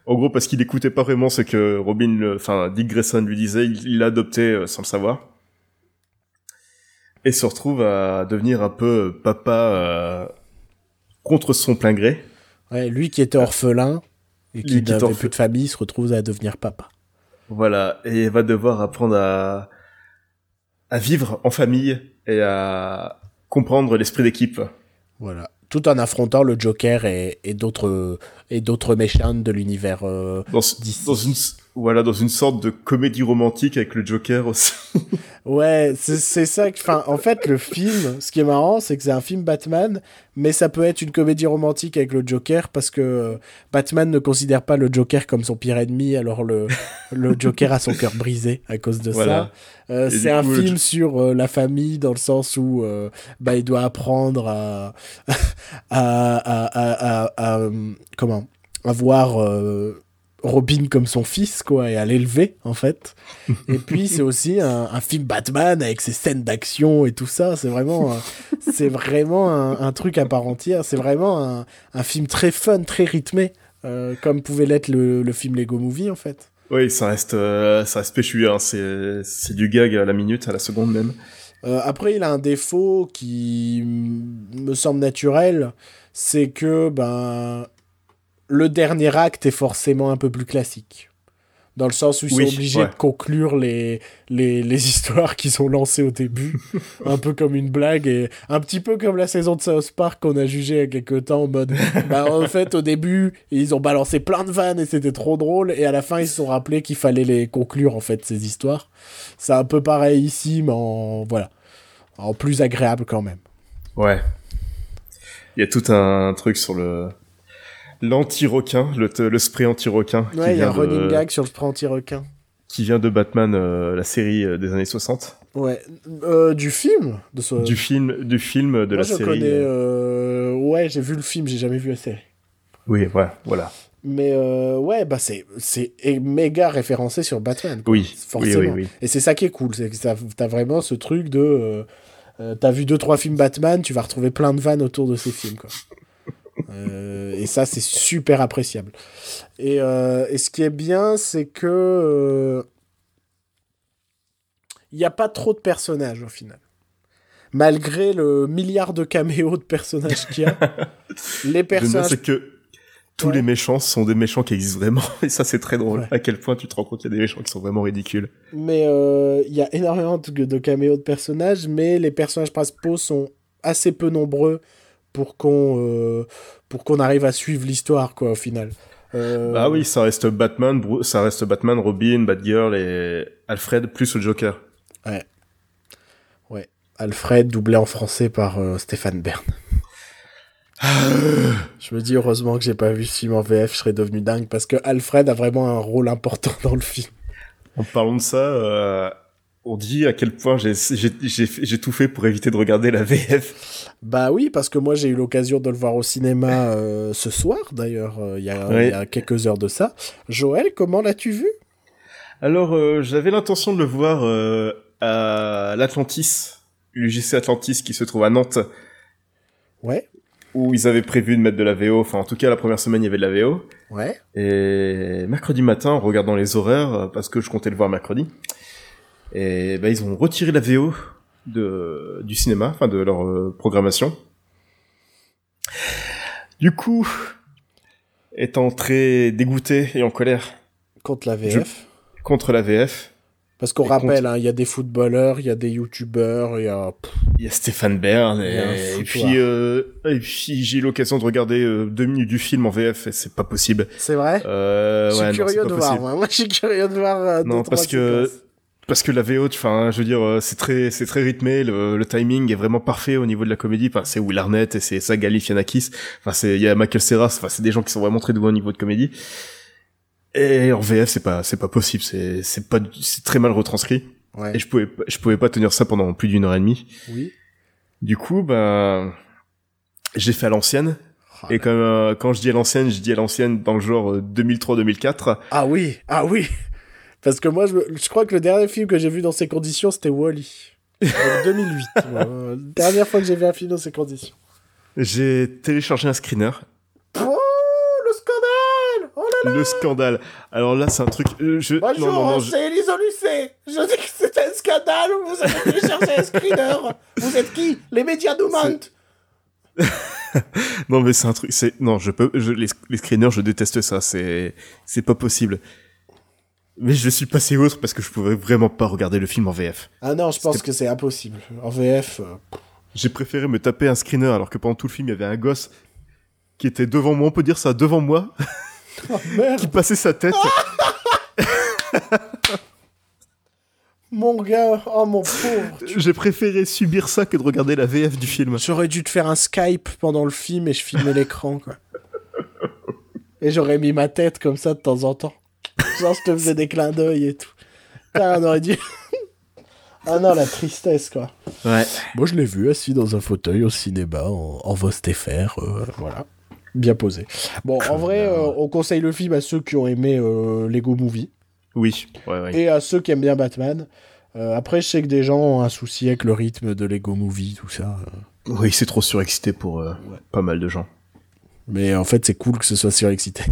en gros, parce qu'il écoutait pas vraiment ce que Robin, enfin Dick Grayson lui disait, il l'a adopté euh, sans le savoir. Et se retrouve à devenir un peu papa euh, contre son plein gré. Ouais, lui qui était orphelin et qui n'avait plus de famille, se retrouve à devenir papa. Voilà, et va devoir apprendre à à vivre en famille et à comprendre l'esprit d'équipe. Voilà, tout en affrontant le Joker et, et d'autres et d'autres méchants de l'univers euh, dans, dans, une voilà dans une sorte de comédie romantique avec le Joker aussi. ouais, c'est ça. Enfin, en fait, le film, ce qui est marrant, c'est que c'est un film Batman, mais ça peut être une comédie romantique avec le Joker parce que euh, Batman ne considère pas le Joker comme son pire ennemi, alors le le Joker a son cœur brisé à cause de ça. Euh, c'est un film sur euh, la famille dans le sens où euh, bah il doit apprendre à à, à, à, à, à comment avoir Robin comme son fils, quoi, et à l'élever, en fait. et puis, c'est aussi un, un, film Batman avec ses scènes d'action et tout ça. C'est vraiment, c'est vraiment un, un, truc à part entière. C'est vraiment un, un, film très fun, très rythmé, euh, comme pouvait l'être le, le, film Lego Movie, en fait. Oui, ça reste, euh, ça reste péchu, hein. c'est, c'est du gag à la minute, à la seconde même. Euh, après, il a un défaut qui me semble naturel, c'est que, ben, le dernier acte est forcément un peu plus classique. Dans le sens où ils sont obligés de conclure les, les, les histoires qu'ils ont lancées au début. un peu comme une blague et un petit peu comme la saison de South Park qu'on a jugé il y a quelques temps en mode. bah, en fait, au début, ils ont balancé plein de vannes et c'était trop drôle. Et à la fin, ils se sont rappelés qu'il fallait les conclure, en fait, ces histoires. C'est un peu pareil ici, mais en, voilà. En plus agréable quand même. Ouais. Il y a tout un truc sur le, l'anti-requin, le, le spray anti-requin. Ouais, il y a un running gag sur le spray anti-requin. Qui vient de Batman, euh, la série euh, des années 60. Ouais, euh, du film de ce... Du film, du film de Moi, la je série. Connais, ouais, j'ai vu le film, j'ai jamais vu la série. Oui, voilà, voilà. Mais euh, ouais, bah c'est c'est méga référencé sur Batman. Quoi. Oui, forcément. oui, oui, oui. Et c'est ça qui est cool, c'est que t'as as vraiment ce truc de euh, t'as vu deux trois films Batman, tu vas retrouver plein de vannes autour de ces films quoi. Euh, et ça, c'est super appréciable. Et, euh, et, ce qui est bien, c'est que il n'y a pas trop de personnages au final. Malgré le milliard de caméos de personnages qu'il y a, les personnages. c'est que tous ouais. les méchants sont des méchants qui existent vraiment, et ça c'est très drôle. Ouais. À quel point tu te rends compte qu'il y a des méchants qui sont vraiment ridicules. Mais il euh, y a énormément de, de caméos de personnages, mais les personnages principaux sont assez peu nombreux pour qu'on euh, pour qu'on arrive à suivre l'histoire quoi au final. Euh... Bah oui, ça reste Batman, ça reste Batman, Robin, Batgirl et Alfred plus le Joker. Ouais. Ouais, Alfred doublé en français par euh, Stéphane Bern. je me dis heureusement que j'ai pas vu ce film en VF, je serais devenu dingue parce que Alfred a vraiment un rôle important dans le film. En parlant de ça, euh, on dit à quel point j'ai tout fait pour éviter de regarder la VF. Bah oui, parce que moi j'ai eu l'occasion de le voir au cinéma euh, ce soir, d'ailleurs, euh, il y, y, a quelques heures de ça. Joël, comment l'as-tu vu? Alors, euh, j'avais l'intention de le voir euh, à l'Atlantis, l'UGC Atlantis qui se trouve à Nantes. Ouais. Où ils avaient prévu de mettre de la VO, enfin en tout cas la première semaine il y avait de la VO. Ouais. Et mercredi matin, en regardant les horaires, parce que je comptais le voir mercredi, et bah, ils ont retiré la VO de, du cinéma, enfin de leur euh, programmation. Du coup, étant très dégoûté et en colère. Contre la VF je, Contre la VF. Parce qu'on rappelle, il contre... hein, y a des footballeurs, il y a des youtubeurs, il y a... Il y a Stéphane Bern, et, et puis, euh, et puis j'ai eu l'occasion de regarder euh, deux minutes du film en VF, et c'est pas possible. C'est vrai? Euh, Je suis ouais, curieux non, de voir, moi. moi je suis curieux de voir... Euh, non, parce que parce que la VO, enfin, je veux dire, c'est très, c'est très rythmé. Le, le, timing est vraiment parfait au niveau de la comédie. Enfin, c'est Will Arnett et c'est ça Galifianakis. Enfin, c'est il y a Michael Serras. Enfin, c'est des gens qui sont vraiment très doués au niveau de comédie. Et en VF, c'est pas, c'est pas possible. C'est, c'est pas, c'est très mal retranscrit. Ouais. Et je pouvais, je pouvais pas tenir ça pendant plus d'une heure et demie. Oui. Du coup, bah, j'ai fait à l'ancienne. Ah, Et quand, euh, quand je dis à l'ancienne, je dis à l'ancienne dans le genre euh, 2003-2004. Ah oui, ah oui. Parce que moi, je, je crois que le dernier film que j'ai vu dans ces conditions, c'était Wally. En 2008. Euh, dernière fois que j'ai vu un film dans ces conditions. J'ai téléchargé un screener. Oh, le scandale Oh là Le scandale. Alors là, c'est un truc. euh, je... Bonjour, non, non, non, je- c'est Elisa Lucet. Je dis que c'est un scandale. Vous avez téléchargé un screener. Vous êtes qui? Les médias nous mentent. non, mais c'est un truc. C'est non, je peux. Je... Les, les screeners, je déteste ça. C'est c'est pas possible. Mais je suis passé outre parce que je pouvais vraiment pas regarder le film en VF. Ah non, je pense que c'est impossible. En VF. euh, J'ai préféré me taper un screener alors que pendant tout le film, il y avait un gosse qui était devant moi, on peut dire ça, devant moi, Oh merde, qui passait sa tête. mon gars. Oh mon pauvre. J'ai préféré subir ça que de regarder la VF du film. J'aurais dû te faire un Skype pendant le film et je filmais l'écran, quoi. Et j'aurais mis ma tête comme ça de temps en temps. Genre, je te faisais des clins d'œil et tout. Putain, on aurait dû. ah non, la tristesse, quoi. Ouais. Moi, je l'ai vu assis dans un fauteuil au cinéma en, en Vostéfer, euh, voilà. Bien posé. Bon, en vrai, euh, on conseille le film à ceux qui ont aimé euh, Lego Movie Oui. Ouais, ouais. et à ceux qui aiment bien Batman. Euh, après, je sais que des gens ont un souci avec le rythme de Lego Movie, tout ça. Oui, c'est trop surexcité pour euh, pas mal de gens. Mais en fait, c'est cool que ce soit surexcité.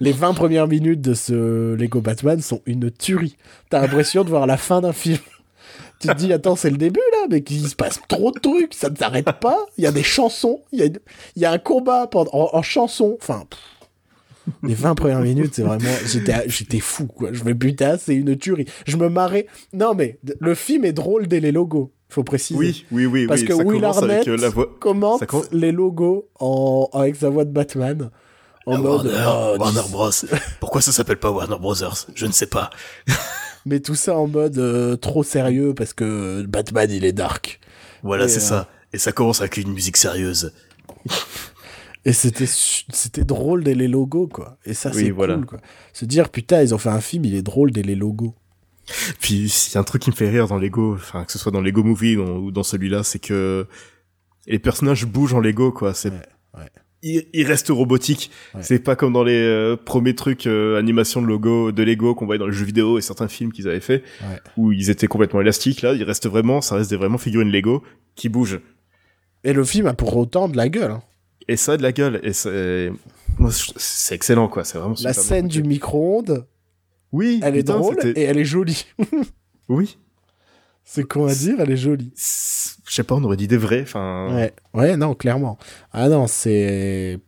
Les 20 premières minutes de ce Lego Batman sont une tuerie. T'as l'impression de voir la fin d'un film. Tu te dis, attends, c'est le début là, mais qu'il se passe trop de trucs, ça ne s'arrête pas. Il y a des chansons, il y a, une- il y a un combat pendant, en, en chanson. Enfin, pff. les 20 premières minutes, c'est vraiment. J'étais fou, quoi. Je me putain, c'est une tuerie. Je me marrais. Non, mais le film est drôle dès les logos, faut préciser. Oui, oui, oui. Parce oui, que Will commence Arnett avec euh, la voix. commente ça com- les logos en, avec sa voix de Batman. En mode, oh, dis- Bros. Pourquoi ça s'appelle pas Warner Brothers? Je ne sais pas. mais tout ça en mode euh, trop sérieux parce que Batman il est dark. Voilà, c'est euh, ça. Et ça commence avec une musique sérieuse. Et c'était c'était drôle dès les logos quoi. Et ça Oui, c'est voilà. cool quoi. Se dire putain ils ont fait un film il est drôle dès les logos. Puis a un truc qui me fait rire dans Lego, enfin que ce soit dans Lego Movie ou ou dans celui-là, c'est que les personnages bougent en Lego quoi. C'est Ouais, ils restent robotiques. Ouais. C'est pas comme dans les euh, premiers trucs euh, animation de logo de Lego qu'on voyait dans les jeux vidéo et certains films qu'ils avaient fait Ouais. où ils étaient complètement élastiques. Là, ils restent vraiment, ça reste des vraiment figurines Lego qui bougent. Et le film a pour autant de la gueule. hein. Et ça a de la gueule. Et c'est excellent quoi. C'est vraiment La super scène bien du micro-ondes, Oui, elle est putain, drôle c'était- et elle est jolie. Oui. C'est con à dire, elle est jolie. Je sais pas, on aurait dit des vrais. Enfin. Ouais, ouais, non, clairement. Ah non, c'est.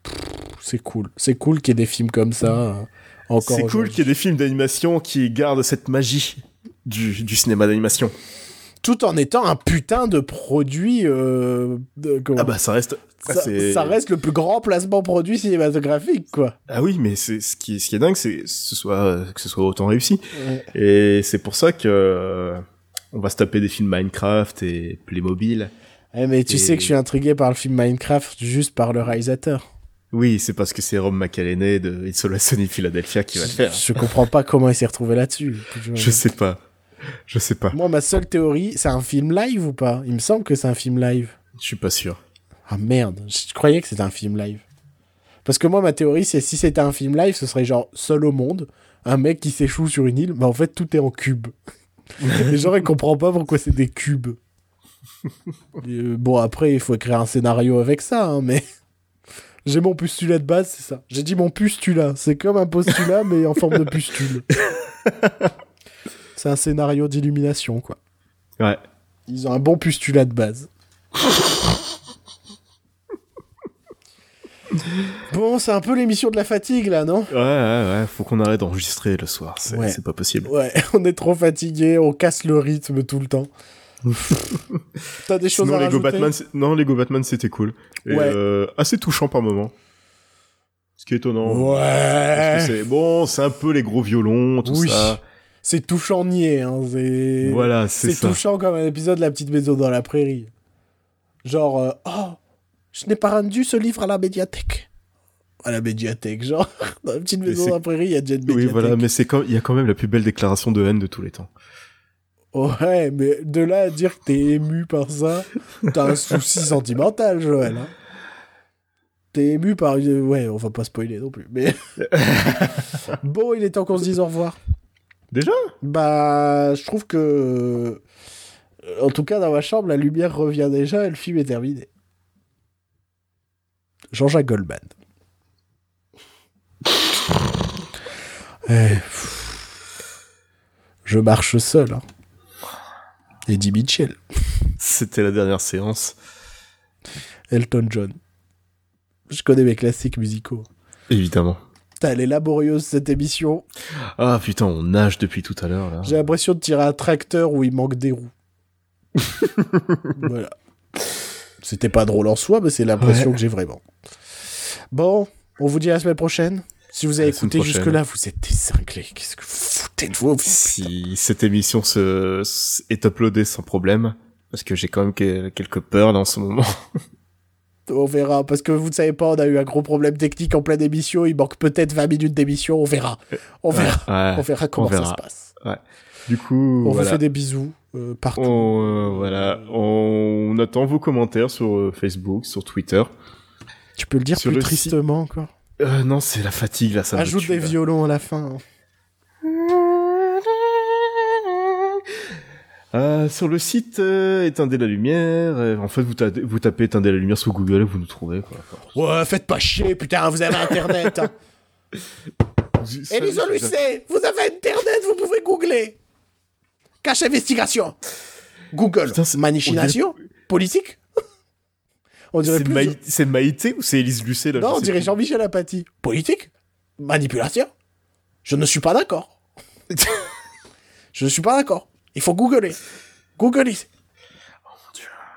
C'est cool. C'est cool qu'il y ait des films comme ça. euh, Encore C'est cool qu'il y ait des films d'animation qui gardent cette magie du, du cinéma d'animation. Tout en étant un putain de produit. euh, de- comment- Ah bah ça reste. ça, reste le plus grand placement produit cinématographique, quoi. Ah oui, mais c'est ce qui, ce qui est dingue, c'est que ce soit que ce soit autant réussi. Et c'est pour ça que on va se taper des films Minecraft et Playmobil. Eh, mais tu Et- sais que je suis intrigué par le film Minecraft juste par le réalisateur. Oui, c'est parce que c'est Rob McElhenney de Sunny in Philadelphia qui va le faire. Je comprends pas comment il s'est retrouvé là-dessus. Je sais pas. Je sais pas. Moi, ma seule théorie, c'est un film live ou pas? Il me semble que c'est un film live. Je suis pas sûr. Ah merde, je croyais que c'était un film live. Parce que moi, ma théorie, c'est si c'était un film live, ce serait genre seul au monde, un mec qui s'échoue sur une île, mais en fait, tout est en cube. Et genre, il comprend pas pourquoi c'est des cubes. Euh, bon, après, il faut écrire un scénario avec ça, hein, mais. J'ai mon postulat de base, c'est ça. J'ai dit mon postulat. C'est comme un postulat, mais en forme de pustule. c'est un scénario d'illumination, quoi. Ouais. Ils ont un bon postulat de base. Bon, c'est un peu l'émission de la fatigue là, non? Ouais, ouais, ouais. Faut qu'on arrête d'enregistrer le soir. C'est Ouais. pas possible. Ouais, on est trop fatigué, on casse le rythme tout le temps. T'as des choses Sinon, à Lego rajouter? Batman, non, Lego Batman, c'était cool. Et, Ouais. euh, assez touchant par moment. Ce qui est étonnant. Ouais. que c'est bon, c'est un peu les gros violons, tout Oui. ça. C'est touchant niais, hein. C'est Voilà, c'est touchant comme un épisode de La Petite Maison dans la Prairie. Genre, euh, oh, je n'ai pas rendu ce livre à la médiathèque. À la médiathèque, genre, dans La Petite Mais Maison dans la Prairie, il y a déjà une Oui, médiathèque. voilà, mais c'est quand il y a quand même la plus belle déclaration de haine de tous les temps. Ouais, mais de là à dire que t'es ému par ça, t'as un souci sentimental, Joël. Hein. T'es ému par... Ouais, on va pas spoiler non plus, mais... bon, il est temps qu'on se dise au revoir. Déjà? Bah, je trouve que... En tout cas, dans ma chambre, la lumière revient déjà et le film est terminé. Jean-Jacques Goldman. Eh, Je marche seul. Hein. Eddie Mitchell. C'était la dernière séance. Elton John. Je connais mes classiques musicaux. Évidemment. Putain, elle est laborieuse cette émission. Ah putain, on nage depuis tout à l'heure là. J'ai l'impression de tirer un tracteur où il manque des roues. voilà. C'était pas drôle en soi, mais c'est l'impression Ouais. que j'ai vraiment. Bon, on vous dit à la semaine prochaine. Si vous avez écouté jusque-là, vous êtes décinglés. Qu'est-ce que vous foutez de vous Si cette émission se, est uploadée sans problème, parce que j'ai quand même que- quelques peurs en ce moment. On verra, parce que vous ne savez pas, on a eu un gros problème technique en pleine émission. Il manque peut-être 20 minutes d'émission. On verra. On verra. Ouais. On verra comment on verra. ça se passe. Du coup, On voilà. vous fait des bisous euh, partout. On, euh, voilà, on attend vos commentaires sur euh, Facebook, sur Twitter. Tu peux le dire Sur plus le tristement. Euh, non, c'est la fatigue là, ça Ajoute tue, des là. violons à la fin. Euh, sur le site euh, Éteindez la lumière. euh, en fait, vous, ta- vous tapez Éteindez la lumière sur Google et vous nous trouvez. Quoi. Ouais, faites pas chier, putain, vous avez Internet. hein. Lucet, vous avez Internet, vous pouvez googler. Cache investigation. Google. Putain, c'est- Machination Politique On dirait C'est plus... C'est Maïté ou c'est Élise Lucet là Non, je on sais dirait plus. Jean-Michel Apathy. Politique Manipulation Je ne suis pas d'accord. Je ne suis pas d'accord. Il faut googler. Googler.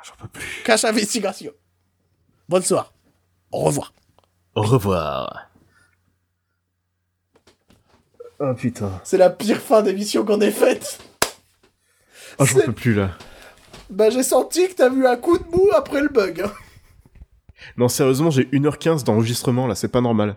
J'en peux plus. Cache investigation. Bonne soirée. Au revoir. Au revoir. Oh putain. C'est la pire fin d'émission qu'on ait faite. Oh, j'en peux plus là. Bah j'ai senti que t'as vu un coup de mou après le bug. hein. Non, sérieusement, j'ai 1h15 d'enregistrement là, c'est pas normal.